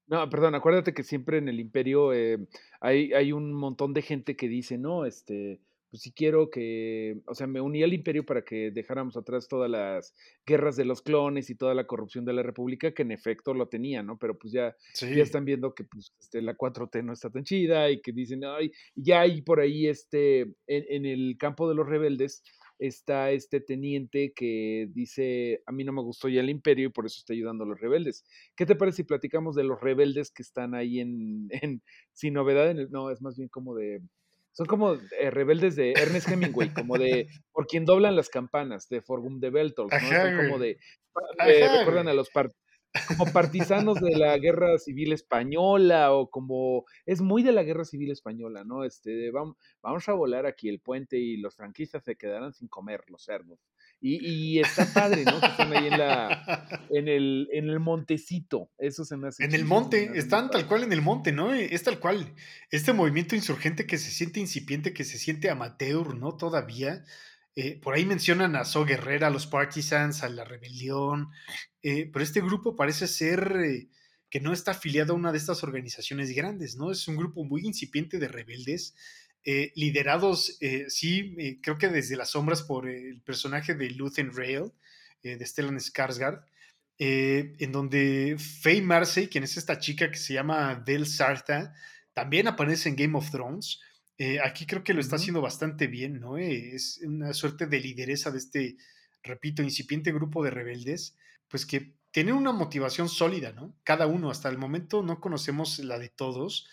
No, perdón, acuérdate que siempre en el imperio eh, hay, hay un montón de gente que dice, no, este, pues sí quiero que, o sea, me uní al imperio para que dejáramos atrás todas las guerras de los clones y toda la corrupción de la república, que en efecto lo tenía, ¿no? Pero pues ya, ya están viendo que pues, este, la 4T no está tan chida y que dicen, ay, ya hay por ahí este, en, en el campo de los rebeldes, está este teniente que dice, a mí no me gustó ya el imperio y por eso está ayudando a los rebeldes. ¿Qué te parece si platicamos de los rebeldes que están ahí en, en sin novedad? En el, no, es más bien como de son como eh, rebeldes de Ernest Hemingway, como de *laughs* por quien doblan las campanas, de Forgum de Beltol, ¿no? Son como de, eh, recuerdan a los como partisanos de la guerra civil española o como es muy de la guerra civil española, ¿no? Este, vamos, vamos a volar aquí el puente y los franquistas se quedarán sin comer los cerdos. Y, está padre, ¿no? Que están ahí en, la, en, el, en el montecito. Eso se me hace. En el monte, están tal cual en el monte, ¿no? Es tal cual. Este movimiento insurgente que se siente incipiente, que se siente amateur, ¿no? Todavía. Eh, por ahí mencionan a So Guerrera, a los Partisans, a la rebelión. Eh, pero este grupo parece ser. Eh, que no está afiliado a una de estas organizaciones grandes, ¿no? Es un grupo muy incipiente de rebeldes eh, liderados, eh, sí, eh, creo que desde las sombras por el personaje de Luthen Rail, de Stellan Skarsgård, en donde Faye Marcy, quien es esta chica que se llama Del Sarta, también aparece en Game of Thrones. aquí creo que lo está haciendo bastante bien, ¿no? es una suerte de lideresa de este, repito, incipiente grupo de rebeldes, pues que tienen una motivación sólida, ¿no? Cada uno, hasta el momento no conocemos la de todos,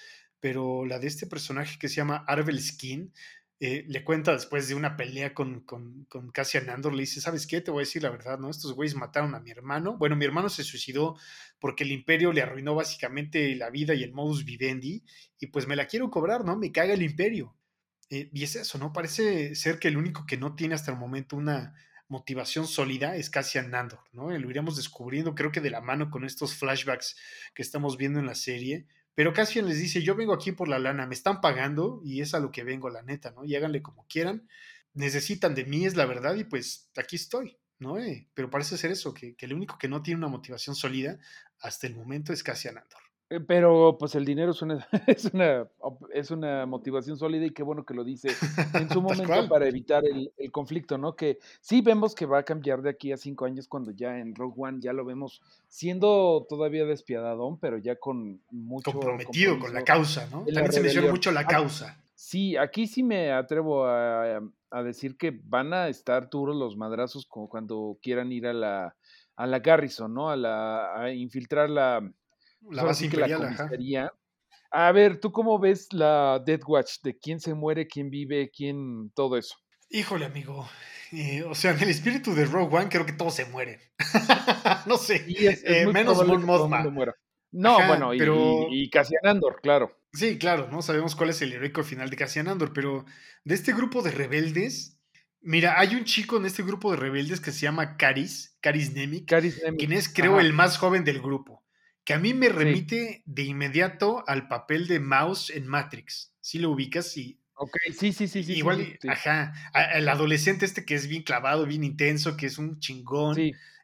pero la de este personaje que se llama Arvel Skin, eh, le cuenta después de una pelea con, con, con Cassian Andor, le dice, ¿sabes qué? Te voy a decir la verdad, ¿no? Estos güeyes mataron a mi hermano. Bueno, mi hermano se suicidó porque el imperio le arruinó básicamente la vida y el modus vivendi, y pues me la quiero cobrar, ¿no? Me caga el imperio. Eh, y es eso, ¿no? Parece ser que el único que no tiene hasta el momento una motivación sólida es Cassian Andor, ¿no? Lo iremos descubriendo, creo que de la mano con estos flashbacks que estamos viendo en la serie, pero Cassian les dice, yo vengo aquí por la lana, me están pagando y es a lo que vengo, la neta, ¿no? Y háganle como quieran. Necesitan de mí, es la verdad, y pues aquí estoy, ¿no? Eh, pero parece ser eso, que, que el único que no tiene una motivación sólida hasta el momento es Cassian Andor. Eh, pero pues el dinero es una, *laughs* es una, es una motivación sólida y qué bueno que lo dice en su *laughs* momento para evitar el, el, conflicto, ¿no? Que sí vemos que va a cambiar de aquí a cinco años cuando ya en Rogue One ya lo vemos siendo todavía despiadadón, pero ya con mucho... Comprometido con la causa, ¿no? También se menciona mucho la causa. Sí, aquí sí me atrevo a, a, decir que van a estar duros los madrazos como cuando quieran ir a la, a la Garrison, ¿no? A, la, a infiltrar la la base imperial, A ver, ¿tú cómo ves la Death Watch? ¿De quién se muere, quién vive, quién todo eso? Híjole, amigo. Eh, o sea, en el espíritu de Rogue One creo que todos se mueren. *laughs* no sé. Eh, menos Mon Mothma. No, bueno, y, y, Cassian Andor, claro. Sí, claro, no sabemos cuál es el heroico final de Cassian Andor, pero de este grupo de rebeldes, mira, hay un chico en este grupo de rebeldes que se llama Caris, Caris Nemik, Caris Nemik. quien es, creo, el más joven del grupo que a mí me remite de inmediato al papel de Mouse en Matrix. Si lo ubicas y... Ok, sí, sí, sí, sí. Igual, ajá, el adolescente este que es bien clavado, bien intenso, que es un chingón,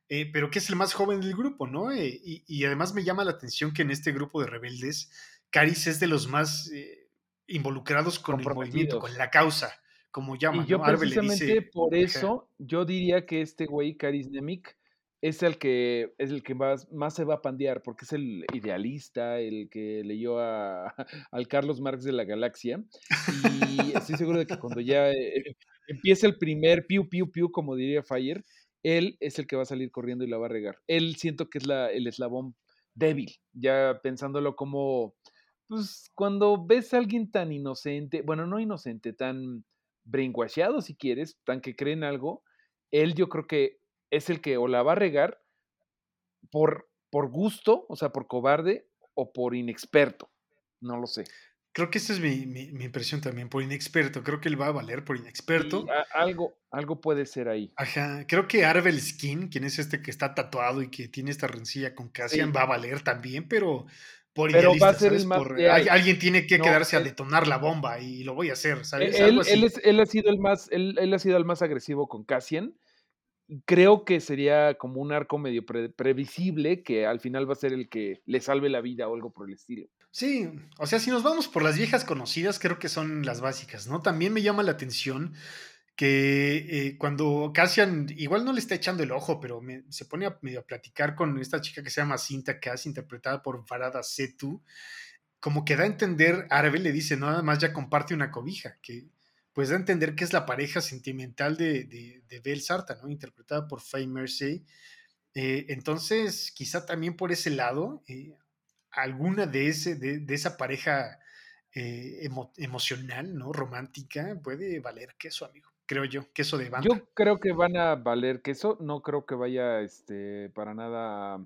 eh, pero que es el más joven del grupo, ¿no? Eh, y, además me llama la atención que en este grupo de rebeldes, Caris es de los más eh, involucrados con el movimiento, con la causa, como llaman. Y yo precisamente por eso, yo diría que este güey, Caris Nemik, es el que es el que más, más se va a pandear, porque es el idealista, el que leyó a, *laughs* al Carlos Marx de la Galaxia. Y estoy seguro de que cuando ya eh, empiece el primer piu, piu, piu, como diría Fire, él es el que va a salir corriendo y la va a regar. Él siento que es la, el eslabón débil, ya pensándolo como, pues cuando ves a alguien tan inocente, bueno, no inocente, tan brainwashado si quieres, tan que cree en algo, él yo creo que es el que o la va a regar por, por gusto, o sea, por cobarde o por inexperto, no lo sé. Creo que esa es mi, mi, impresión también, por inexperto. Creo que él va a valer por inexperto. algo, algo puede ser ahí. Ajá. Creo que Arvel Skin, quien es este que está tatuado y que tiene esta rencilla con Cassian, va a valer también, pero por pero va a ser el más, alguien tiene que quedarse a detonar la bomba y lo voy a hacer, ¿sabes? Él, él, es, él ha sido el más, él, él, ha sido el más agresivo con Cassian. Creo que sería como un arco medio previsible que al final va a ser el que le salve la vida o algo por el estilo. Sí, o sea, si nos vamos por las viejas conocidas, creo que son las básicas, ¿no? También me llama la atención que eh, cuando Cassian, igual no le está echando el ojo, pero se pone a medio a platicar con esta chica que se llama Cinta Cass, interpretada por Farada Setu, como que da a entender, Arvel le dice, nada más ya comparte una cobija, que pues da a entender que es la pareja sentimental de, de, Bel Sarta, ¿no? Interpretada por Faye Mercy. Eh, entonces, quizá también por ese lado, eh, alguna de, ese, de, esa pareja emocional, ¿no? Romántica, puede valer queso, amigo creo yo, queso de banda. Yo creo que van a valer queso, no creo que vaya este, para nada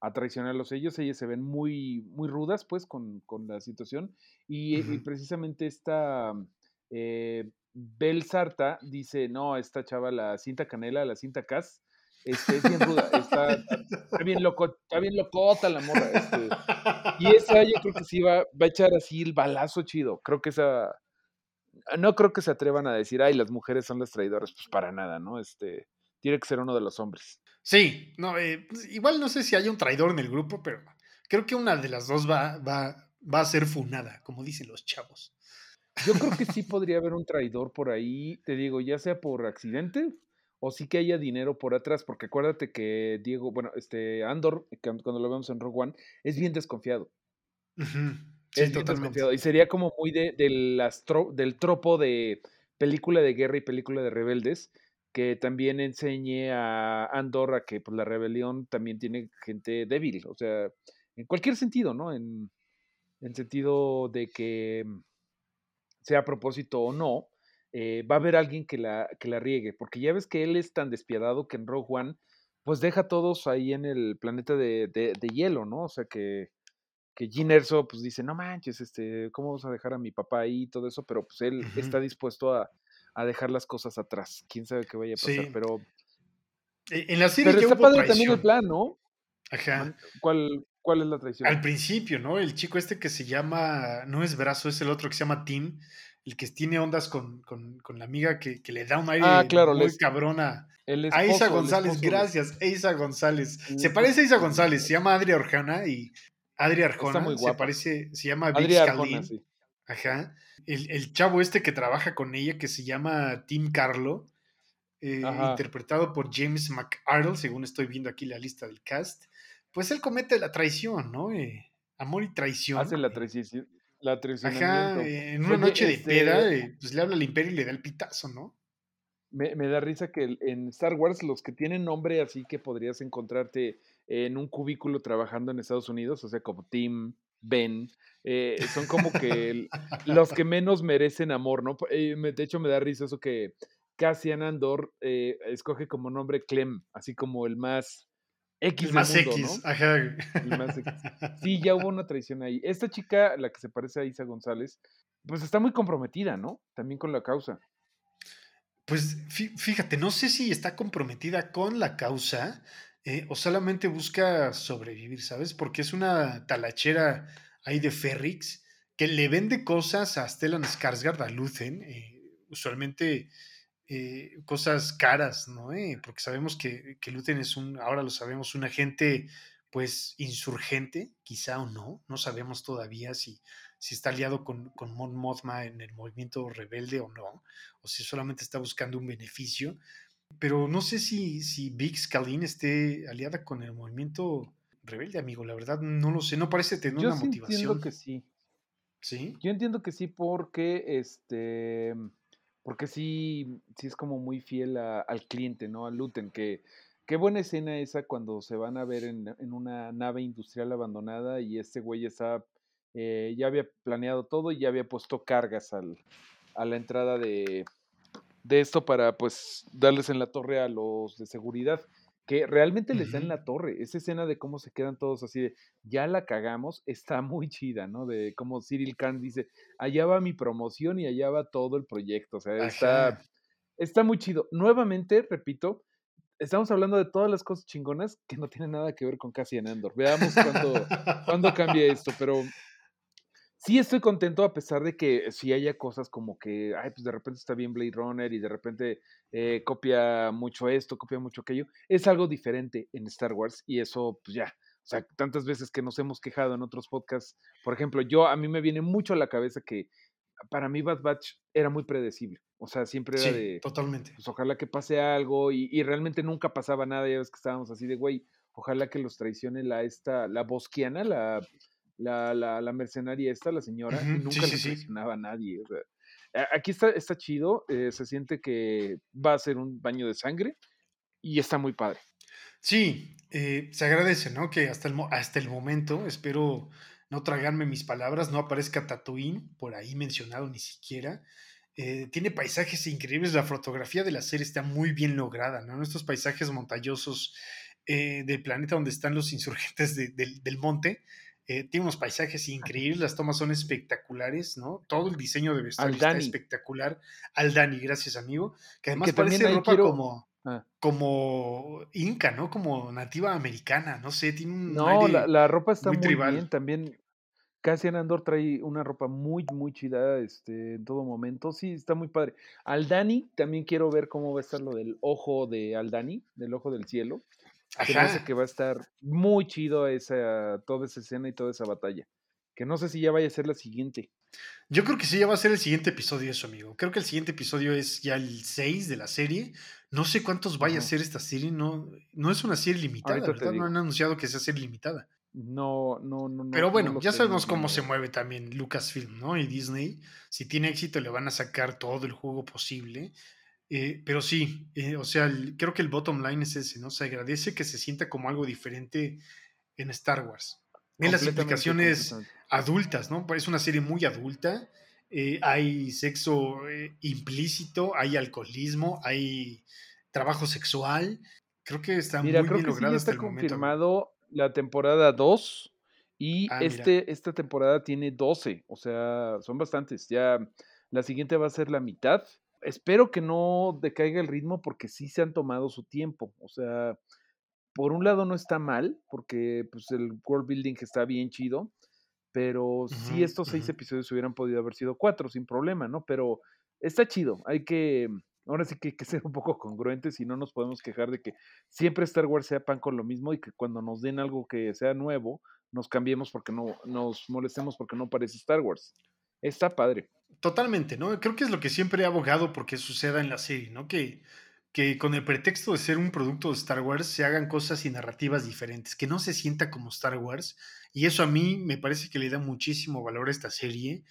a, traicionarlos ellos, ellos se ven muy, muy rudas pues con, la situación y, precisamente esta eh, Bel Sarta dice, no, esta chava, la cinta canela, la cinta Cas, este, es bien está, bien loco, está bien locota la morra. Este, y esa yo creo que sí va, va a echar así el balazo chido. Creo que esa no creo que se atrevan a decir, ay, las mujeres son las traidoras, pues para nada, ¿no? Este, tiene que ser uno de los hombres. Sí, no, eh, pues, igual no sé si hay un traidor en el grupo, pero creo que una de las dos va, va, va a ser funada, como dicen los chavos. Yo creo que sí podría haber un traidor por ahí, te digo, ya sea por accidente o sí que haya dinero por atrás, porque acuérdate que Diego, bueno, este Andor, cuando lo vemos en Rogue One, es bien desconfiado. Sí, totalmente. Y sería como muy de, del tropo de película de guerra y película de rebeldes, que también enseñe a Andorra que pues, la rebelión también tiene gente débil, o sea, en cualquier sentido, ¿no? En, en sentido de que sea a propósito o no, eh, va a haber alguien que la, que la riegue, porque ya ves que él es tan despiadado que en Rogue One, pues deja a todos ahí en el planeta de, de, de hielo, ¿no? O sea que que Gin Erso pues dice, no manches, este, ¿cómo vamos a dejar a mi papá ahí y todo eso? Pero pues él está dispuesto a, dejar las cosas atrás. Quién sabe qué vaya a pasar, pero... E, en la serie pero está padre también el plan, ¿no? Ajá. ¿Cuál, ¿Cuál es la traición? Al principio, ¿no? El chico este que se llama, no es Brazo, es el otro que se llama Tim, el que tiene ondas con, la amiga que, le da un aire ah, claro, muy cabrona. a Isa González, gracias, Isa González. Se parece a Isa González, se llama Adria Orjana y Adri Arjona, muy se parece, se llama Adri Arjona, sí. Ajá. El, chavo este que trabaja con ella, que se llama Tim Carlo, eh, interpretado por James McArdle, según estoy viendo aquí la lista del cast, pues él comete la traición, ¿no? Eh, amor y traición. Hace la traición. La traición. Ajá, en una noche de este peda, eh, pues le habla al imperio y le da el pitazo, ¿no? Me, me, da risa que en Star Wars los que tienen nombre así que podrías encontrarte en un cubículo trabajando en Estados Unidos, o sea, como Tim, Ben, eh, son como que los que menos merecen amor, ¿no? Eh, de hecho, me da risa eso que Cassian Andor eh, escoge como nombre Clem, así como el más X. El más X, ajá. El más X. *laughs* Sí, ya hubo una traición ahí. Esta chica, la que se parece a Isa González, pues está muy comprometida, ¿no? También con la causa. Pues fíjate, no sé si está comprometida con la causa, eh, o solamente busca sobrevivir, ¿sabes? Porque es una talachera ahí de Ferrix que le vende cosas a Stellan Skarsgård, a Luthen, eh, usualmente eh, cosas caras, ¿no? porque sabemos que, que Luthen es un, ahora lo sabemos, un agente pues insurgente, quizá o no, no sabemos todavía si, si está aliado con, con Mon Mothma en el movimiento rebelde o no, o si solamente está buscando un beneficio, Pero no sé si, si Big Scalin esté aliada con el movimiento rebelde, amigo. La verdad, no lo sé. No parece tener Yo una sí motivación. entiendo que sí. Sí. Yo entiendo que sí porque, este, porque sí, sí es como muy fiel al cliente, ¿no? Al Luten, que qué buena escena esa cuando se van a ver en, en una nave industrial abandonada y este güey está, eh, ya había planeado todo y ya había puesto cargas al, a la entrada de, de esto para pues darles en la torre a los de seguridad, que realmente les da en Ujú. la torre. Esa escena de cómo se quedan todos así de, ya la cagamos, está muy chida, ¿no? De cómo Cyril Khan dice, allá va mi promoción y allá va todo el proyecto. O sea, está, está muy chido. Nuevamente, repito, estamos hablando de todas las cosas chingonas que no tienen nada que ver con Cassian Andor. Veamos cuándo, cuándo cambia esto, pero sí estoy contento a pesar de que sí haya cosas como que, ay, pues de repente está bien Blade Runner y de repente eh, copia mucho esto, copia mucho aquello. Es algo diferente en Star Wars y eso, pues ya. O sea, tantas veces que nos hemos quejado en otros podcasts. Por ejemplo, yo a mí me viene mucho a la cabeza que para mí Bad Batch era muy predecible. O sea, siempre era Sí, de, totalmente. pues ojalá que pase algo y, y realmente nunca pasaba nada. Ya ves que estábamos así de, güey, ojalá que los traicione la esta, la bosquiana, la, la, la, la mercenaria esta, la señora, y nunca sí, le sí. traicionaba a nadie. o sea, a- aquí está, está chido, eh, se siente que va a ser un baño de sangre y está muy padre. Sí, eh, se agradece, ¿no? Que hasta el, hasta el momento, espero no tragarme mis palabras, no aparezca Tatooine por ahí mencionado ni siquiera. Eh, tiene paisajes increíbles, la fotografía de la serie está muy bien lograda, ¿no? Estos paisajes montañosos eh, del planeta donde están los insurgentes de- del monte. Eh, tiene unos paisajes increíbles, las tomas son espectaculares, ¿no? Todo el diseño de vestuario está Dani. espectacular. Al Dani, gracias amigo. Que además que parece ropa quiero- como, Ah. como inca, ¿no? Como nativa americana, no sé, tiene un No, aire la, la ropa está muy muy, tribal. bien. También Cassian Andor trae una ropa muy, muy chida este, en todo momento. Sí, está muy padre. Aldani, también quiero ver cómo va a estar lo del ojo de Aldani, del ojo del cielo. Se me hace Ajá. que va a estar muy chido esa, toda esa escena y toda esa batalla. Que no sé si ya vaya a ser la siguiente. Yo creo que sí, ya va a ser el siguiente episodio eso, amigo. Creo que el siguiente episodio es ya el 6 de la serie. No sé cuántos vaya a Ajá. ser esta serie, no, no es una serie limitada, ¿verdad? No han anunciado que sea serie limitada. No, no, no. Pero no bueno, ya sabemos cómo no. se mueve también Lucasfilm, ¿no? Y Disney. Si tiene éxito, le van a sacar todo el juego posible. Eh, pero sí, eh, o sea, el- creo que el bottom line es ese, ¿no? Se agradece que se sienta como algo diferente en Star Wars. En las implicaciones adultas, ¿no? Es una serie muy adulta. eh, hay sexo implícito, hay alcoholismo, hay trabajo sexual. Creo que está Mira, muy creo bien que sí lograda ya hasta está el momento. confirmado la temporada 2 y Ah, mira. este, esta temporada tiene 12, o sea, son bastantes. Ya la siguiente va a ser la mitad. Espero que no decaiga el ritmo porque sí se han tomado su tiempo. O sea, por un lado no está mal porque pues, el world building está bien chido, pero sí Ujú, estos seis episodios hubieran podido haber sido cuatro sin problema, ¿no? Pero está chido, hay que, ahora sí que hay que ser un poco congruentes y no nos podemos quejar de que siempre Star Wars sea pan con lo mismo y que cuando nos den algo que sea nuevo, nos cambiemos porque no, nos molestemos porque no parece Star Wars. Está padre. Totalmente, ¿no? Creo que es lo que siempre he abogado porque suceda en la serie, ¿no? Que, que con el pretexto de ser un producto de Star Wars se hagan cosas y narrativas diferentes, que no se sienta como Star Wars. Y eso a mí me parece que le da muchísimo valor a esta serie.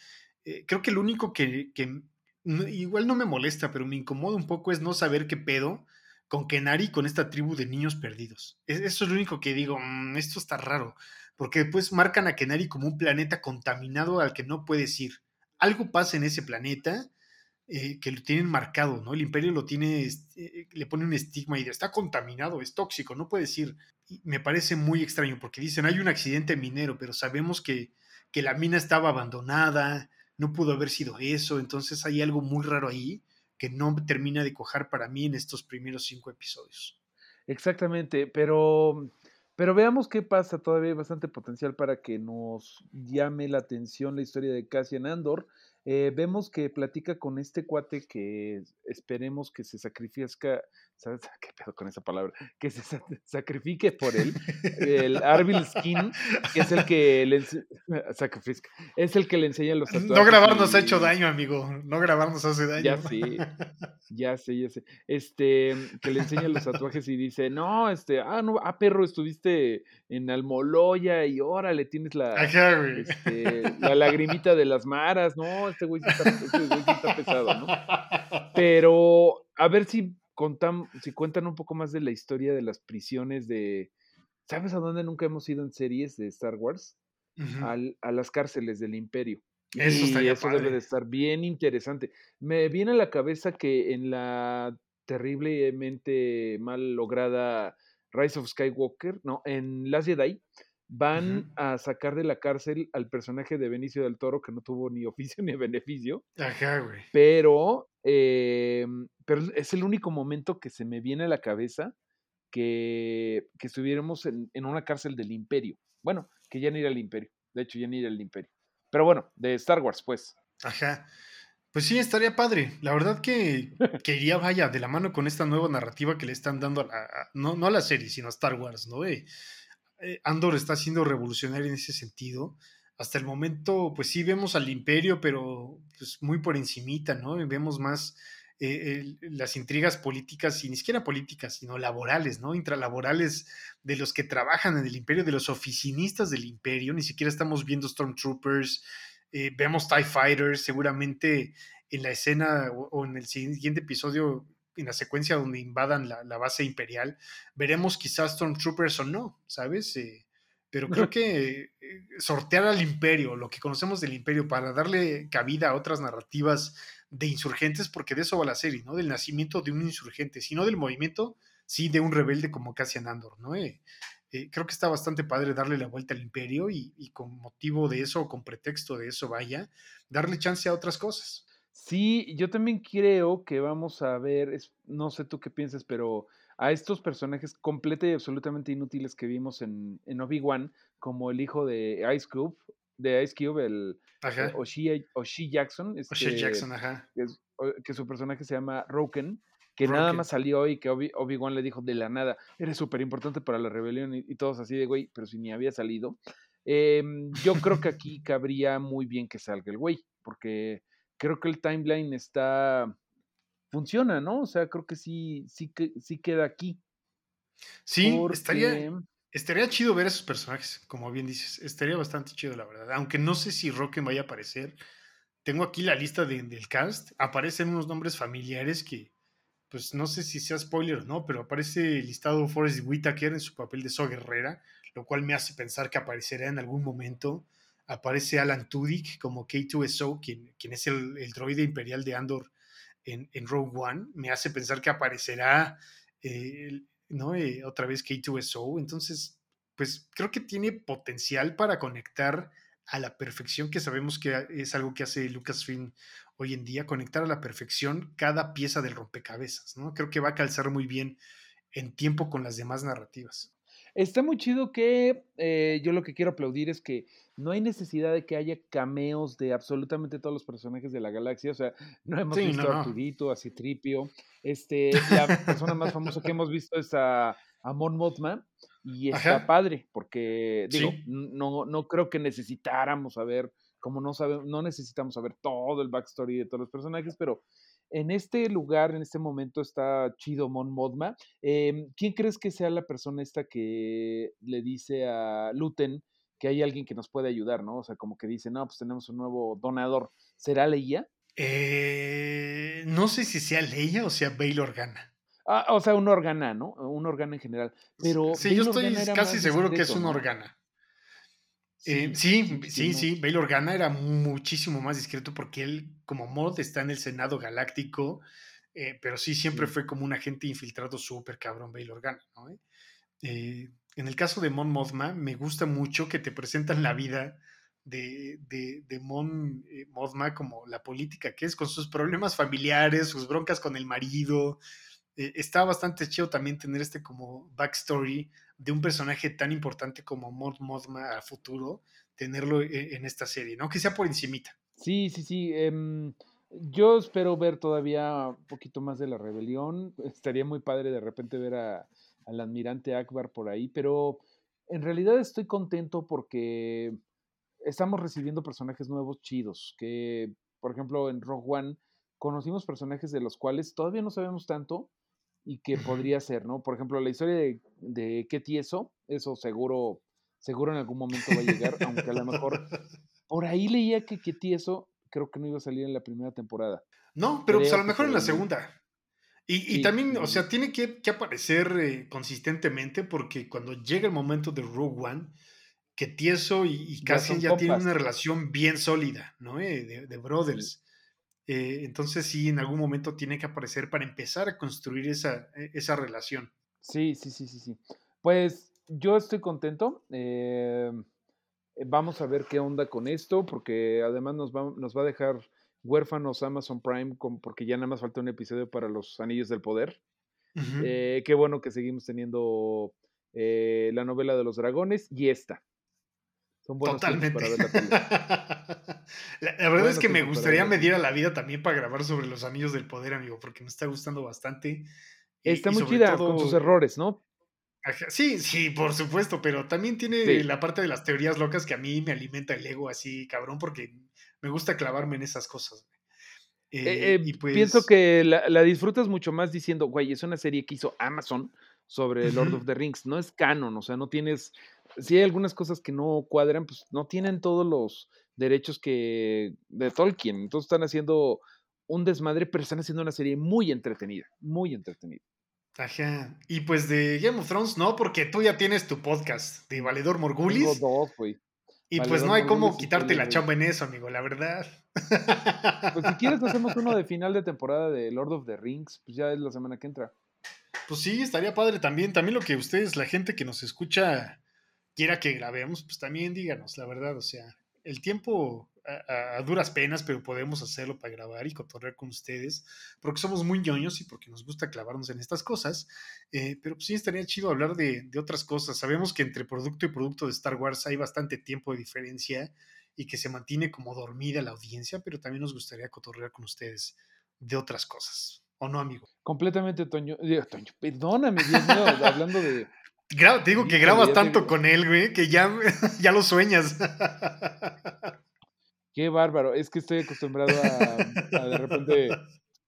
Eh, creo que lo único que, que igual no me molesta, pero me incomoda un poco es no saber qué pedo con Kenari, con esta tribu de niños perdidos. Es- eso es lo único que digo, "Mm, esto está raro, porque después marcan a Kenari como un planeta contaminado al que no puedes ir algo pasa en ese planeta eh, que lo tienen marcado, ¿no? El imperio lo tiene, este, le pone un estigma y de, está contaminado, es tóxico, no puedes ir. Me parece muy extraño porque dicen, hay un accidente minero, pero sabemos que, que la mina estaba abandonada, no pudo haber sido eso, entonces hay algo muy raro ahí que no termina de cojar para mí en estos primeros cinco episodios. Exactamente, pero, pero veamos qué pasa. Todavía hay bastante potencial para que nos llame la atención la historia de Cassian Andor. Eh, vemos que platica con este cuate que esperemos que se sacrifica, ¿sabes *laughs* qué pedo con esa palabra? Que se sacrifique por él, el Arvil Skin, que es el que le *laughs* es el que le enseña los tatuajes. No grabar nos ha hecho daño, amigo, no grabar nos hace daño. Ya *laughs* sí, ya sé, ya sé. Este, que le enseña los *laughs* tatuajes y dice, no, este, ah, no, ah, perro, estuviste en Almoloya y órale, tienes la, este, la lagrimita de las maras, no, este güey sí está, pesado, ¿no? Pero a ver si, contan, si cuentan un poco más de la historia de las prisiones de... ¿Sabes a dónde nunca hemos ido en series de Star Wars? a las cárceles del imperio. Eso, y eso debe de estar bien interesante. Me viene a la cabeza que en la terriblemente mal lograda Rise of Skywalker, no, en Last Jedi, van a sacar de la cárcel al personaje de Benicio del Toro que no tuvo ni oficio *laughs* ni beneficio. Ajá, güey. Pero, em, pero es el único momento que se me viene a la cabeza que, que estuviéramos en, en, una cárcel del imperio. Bueno, que ya ni era el imperio. De hecho, ya ni era el imperio. Pero bueno, de Star Wars, pues. Ajá. Pues sí, estaría padre. La verdad que, *laughs* que iría, vaya, de la mano con esta nueva narrativa que le están dando a, la, no, no a la serie, sino a Star Wars, ¿no? Eh, eh, Andor está siendo revolucionario en ese sentido. Hasta el momento, pues sí vemos al imperio, pero pues muy por encimita, ¿no? vemos más eh, las intrigas políticas, y ni siquiera políticas, sino laborales, ¿no? Intralaborales de los que trabajan en el imperio, de los oficinistas del imperio. Ni siquiera estamos viendo Stormtroopers, eh, vemos TIE Fighters, seguramente en la escena o en el siguiente episodio en la secuencia donde invadan la, base imperial, veremos quizás Stormtroopers o no, ¿sabes? Eh, pero creo *laughs* que sortear al imperio, lo que conocemos del imperio, para darle cabida a otras narrativas de insurgentes, porque de eso va la serie, ¿no? Del nacimiento de un insurgente, sino del movimiento, sí, de un rebelde como Cassian Andor, ¿no? Eh, creo que está bastante padre darle la vuelta al imperio y, con motivo de eso, o con pretexto de eso, vaya, darle chance a otras cosas. Sí, yo también creo que vamos a ver, no sé tú qué piensas, pero a estos personajes completamente y absolutamente inútiles que vimos en, en Obi-Wan, como el hijo de Ice Cube, de Ice Cube, el eh, Oshie, Jackson, este, Jackson, ajá. Que, su personaje se llama Roken, que nada más salió y que Obi- wan le dijo de la nada, eres súper importante para la rebelión y, todos así de güey, pero si ni había salido. Em, yo creo que aquí cabría muy bien que salga el güey, porque creo que el timeline está, funciona, ¿no? O sea, creo que sí, sí, que, sí queda aquí. Sí, estaría, estaría chido ver a esos personajes, como bien dices, estaría bastante chido, la verdad. Aunque no sé si Rocken vaya a aparecer. Tengo aquí la lista del cast. Aparecen unos nombres familiares que, pues no sé si sea spoiler o no, pero aparece listado Forrest Whitaker en su papel de So Guerrera, lo cual me hace pensar que aparecerá en algún momento aparece Alan Tudyk como K2SO, quien, quien es el, droide imperial de Andor en, Rogue One. Me hace pensar que aparecerá eh, ¿no? Eh, otra vez K2SO. Entonces, pues creo que tiene potencial para conectar a la perfección, que sabemos que es algo que hace Lucasfilm hoy en día, conectar a la perfección cada pieza del rompecabezas, ¿no? Creo que va a calzar muy bien en tiempo con las demás narrativas. Está muy chido que eh, yo lo que quiero aplaudir es que no hay necesidad de que haya cameos de absolutamente todos los personajes de la galaxia. O sea, no hemos visto a Arturito, a Citripio. Este, *laughs* la persona más famosa que hemos visto es a, Mon Mothma. Y está padre, porque digo, no, no creo que necesitáramos saber, como no sabemos, no necesitamos saber todo el backstory de todos los personajes, pero en este lugar, en este momento, está chido Mon Mothma. Em, ¿Quién crees que sea la persona esta que le dice a Luten que hay alguien que nos puede ayudar, ¿no? O sea, como que dice, no, pues tenemos un nuevo donador. ¿Será Leia? Eh, no sé si sea Leia o sea Bail Organa. Ah, o sea, un Organa, ¿no? Un Organa en general. Pero sí, yo estoy casi seguro que es un Organa. Eh, sí, sí, sí, Bail Organa era muchísimo más discreto porque él, como mod, está en el Senado Galáctico, eh, pero sí, siempre fue como un agente infiltrado súper cabrón, Bail Organa, ¿no? Eh, en el caso de Mon Mothma, me gusta mucho que te presentan la vida de, de, Mon Mothma como la política que es, con sus problemas familiares, sus broncas con el marido. está bastante chido también tener este como backstory de un personaje tan importante como Mon Mothma a futuro, tenerlo e, en esta serie, ¿no? Que sea por encimita. Sí, sí, sí. em, yo espero ver todavía un poquito más de la rebelión. Estaría muy padre de repente ver a, al almirante Akbar por ahí, pero en realidad estoy contento porque estamos recibiendo personajes nuevos chidos, que por ejemplo en Rogue One conocimos personajes de los cuales todavía no sabemos tanto y que podría ser, ¿no? Por ejemplo, la historia de, de qué tieso, eso seguro, seguro en algún momento va a llegar, aunque a lo mejor por ahí leía que qué tieso creo que no iba a salir en la primera temporada. No, pero pues a lo mejor en la segunda. Y, y Sí, también, o sea, tiene que, que aparecer eh, consistentemente porque cuando llega el momento de Rogue One, que Tieso y, y ya Cassian son ya tienen una relación bien sólida, ¿no? Eh, de, brothers. Eh, entonces sí, en algún momento tiene que aparecer para empezar a construir esa, eh, esa relación. Sí, sí, sí, sí, sí. Pues yo estoy contento. eh, vamos a ver qué onda con esto, porque además nos va, nos va a dejar huérfanos Amazon Prime, con- porque ya nada más falta un episodio para los Anillos del Poder. Eh, qué bueno que seguimos teniendo eh, la novela de los dragones y esta. Son buenos Totalmente. para ver la tele. *laughs* *laughs* La, la verdad es que me para gustaría tele. medir a la vida también para grabar sobre los anillos del poder, amigo, porque me está gustando bastante. Está y muy chida, con sus errores, ¿no? sí, sí, por supuesto, pero también tiene Sí. la parte de las teorías locas que a mí me alimenta el ego así, cabrón, porque me gusta clavarme en esas cosas. Eh, Eh, eh, y pienso pues, que la, la disfrutas mucho más diciendo, güey, es una serie que hizo Amazon sobre Lord of the Rings. No es canon, o sea, no tienes. Si hay algunas cosas que no cuadran, pues no tienen todos los derechos que de Tolkien. Entonces están haciendo un desmadre, pero están haciendo una serie muy entretenida, muy entretenida. ajá. Y pues de Game of Thrones, no, porque tú ya tienes tu podcast de Valedor Tengo Morgulis. dos, güey. Y pues no hay cómo Morgulis y quitarte la chamba en eso, amigo, la verdad. Pues si quieres *laughs* hacemos uno de final de temporada de Lord of the Rings, pues ya es la semana que entra. Pues sí, estaría padre también. También lo que ustedes, la gente que nos escucha, quiera que grabemos, pues también díganos, la verdad. O sea, el tiempo a, duras penas, pero podemos hacerlo para grabar y cotorrear con ustedes, porque somos muy ñoños y porque nos gusta clavarnos en estas cosas. Eh, pero pues sí, estaría chido hablar de, otras cosas. Sabemos que entre producto y producto de Star Wars hay bastante tiempo de diferencia y que se mantiene como dormida la audiencia, pero también nos gustaría cotorrear con ustedes de otras cosas. ¿O no, amigo? Completamente Toño. Toño, perdóname, Dios mío, hablando de. Te digo que grabas te tanto con él, güey, que ya, *laughs* ya lo sueñas. Qué bárbaro. Es que estoy acostumbrado a, a de repente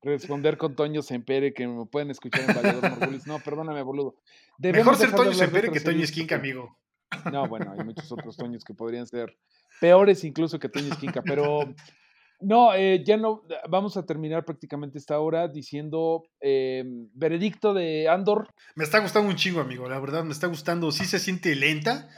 responder con Toño Sempere, que me pueden escuchar en Valedor Morgulis. No, perdóname, boludo. Mejor Debemos ser dejar de Toño Sempere que Toño Esquinca, amigo. No, bueno, hay muchos otros Toños que podrían ser peores incluso que Toño Esquinca, pero no, eh, ya no, vamos a terminar prácticamente esta hora diciendo eh, veredicto de Andor, Me está gustando un chingo, amigo, la verdad, me está gustando. Sí se siente lenta,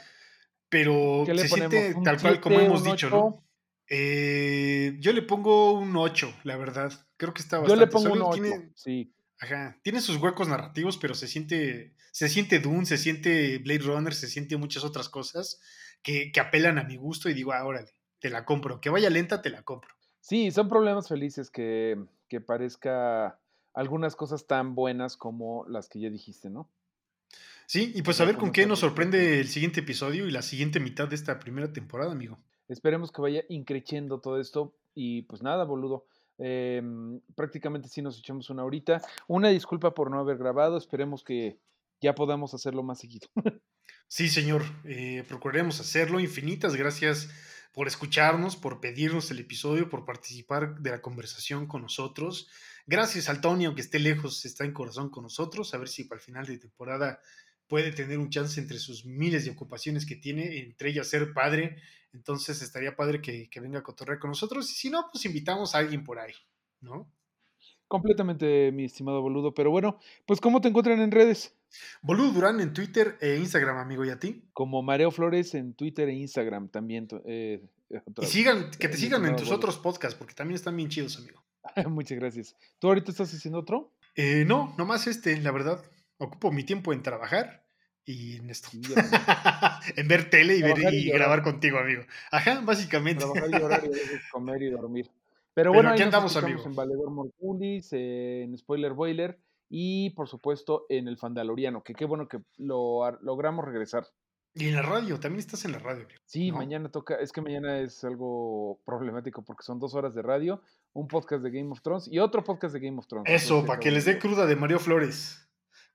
pero ¿qué le se ponemos? siente ¿Un tal cual como hemos dicho, ocho? ¿no? Eh, yo le pongo un 8, la verdad. Creo que está Yo bastante le pongo un sólido. 8, Tiene, sí. ajá, tiene sus huecos narrativos, pero se siente, se siente Dune, se siente Blade Runner, se siente muchas otras cosas que, que apelan a mi gusto y digo, ah, órale, te la compro. Que vaya lenta, te la compro. Sí, son problemas felices que, que parezca algunas cosas tan buenas como las que ya dijiste, ¿no? Sí, y pues a ver con qué nos sorprende el siguiente episodio y la siguiente mitad de esta primera temporada, amigo. Esperemos que vaya increciendo todo esto. Y pues nada, boludo. em, prácticamente sí nos echamos una horita. Una disculpa por no haber grabado. Esperemos que ya podamos hacerlo más seguido. Sí, señor, eh, procuraremos hacerlo. Infinitas gracias por escucharnos, por pedirnos el episodio, por participar de la conversación con nosotros. Gracias al Tony, aunque esté lejos, está en corazón con nosotros. A ver si para el final de temporada puede tener un chance entre sus miles de ocupaciones que tiene, entre ellas ser padre. Entonces estaría padre que, que venga a cotorrear con nosotros. Y si no, pues invitamos a alguien por ahí, ¿no? Completamente, mi estimado boludo. Pero bueno, pues ¿cómo te encuentran en redes? Boludo Durán en Twitter e Instagram, amigo, ¿y a ti? Como Mareo Flores en Twitter e Instagram también. eh, otra Y sigan, que te sigan en tus boludo. otros podcasts, porque también están bien chidos, amigo. *laughs* Muchas gracias. ¿Tú ahorita estás haciendo otro? Eh, no, nomás este, la verdad. Ocupo mi tiempo en trabajar y en esto. Sí, *laughs* en ver tele y, ver, y y grabar contigo, amigo. Ajá, básicamente. Trabajar, y a veces *laughs* comer y dormir. Pero Pero bueno, aquí ahí andamos, escuchamos amigo. en Valedor Morgulis, en Spoiler Boiler y por supuesto en el Fandaloriano, que qué bueno que lo logramos regresar. Y en la radio, también estás en la radio. Sí, mañana toca, es que mañana es algo problemático porque son dos horas de radio, un podcast de Game of Thrones y otro podcast de Game of Thrones. Eso, para que les dé cruda de Mario Flores.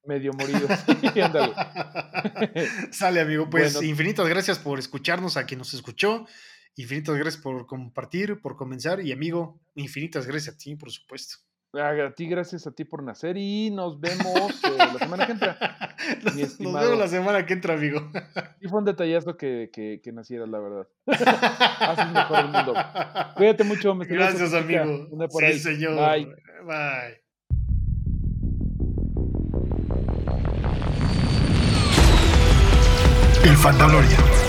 Medio morido. *laughs* *laughs* Sale, amigo. Pues infinitas gracias por escucharnos a quien nos escuchó. Infinitas gracias por compartir, por comenzar. Y amigo, infinitas gracias a ti, por supuesto. A ti, gracias a ti por nacer y nos vemos eh, la semana que entra. *laughs* nos, vemos la semana que entra, amigo. *laughs* Sí fue un detallazo que, que, que nacieras, la verdad. *laughs* Haces mejor el mundo. Cuídate mucho. Me gracias, amigo. sí, señor. Bye. Bye. El Fandalorian.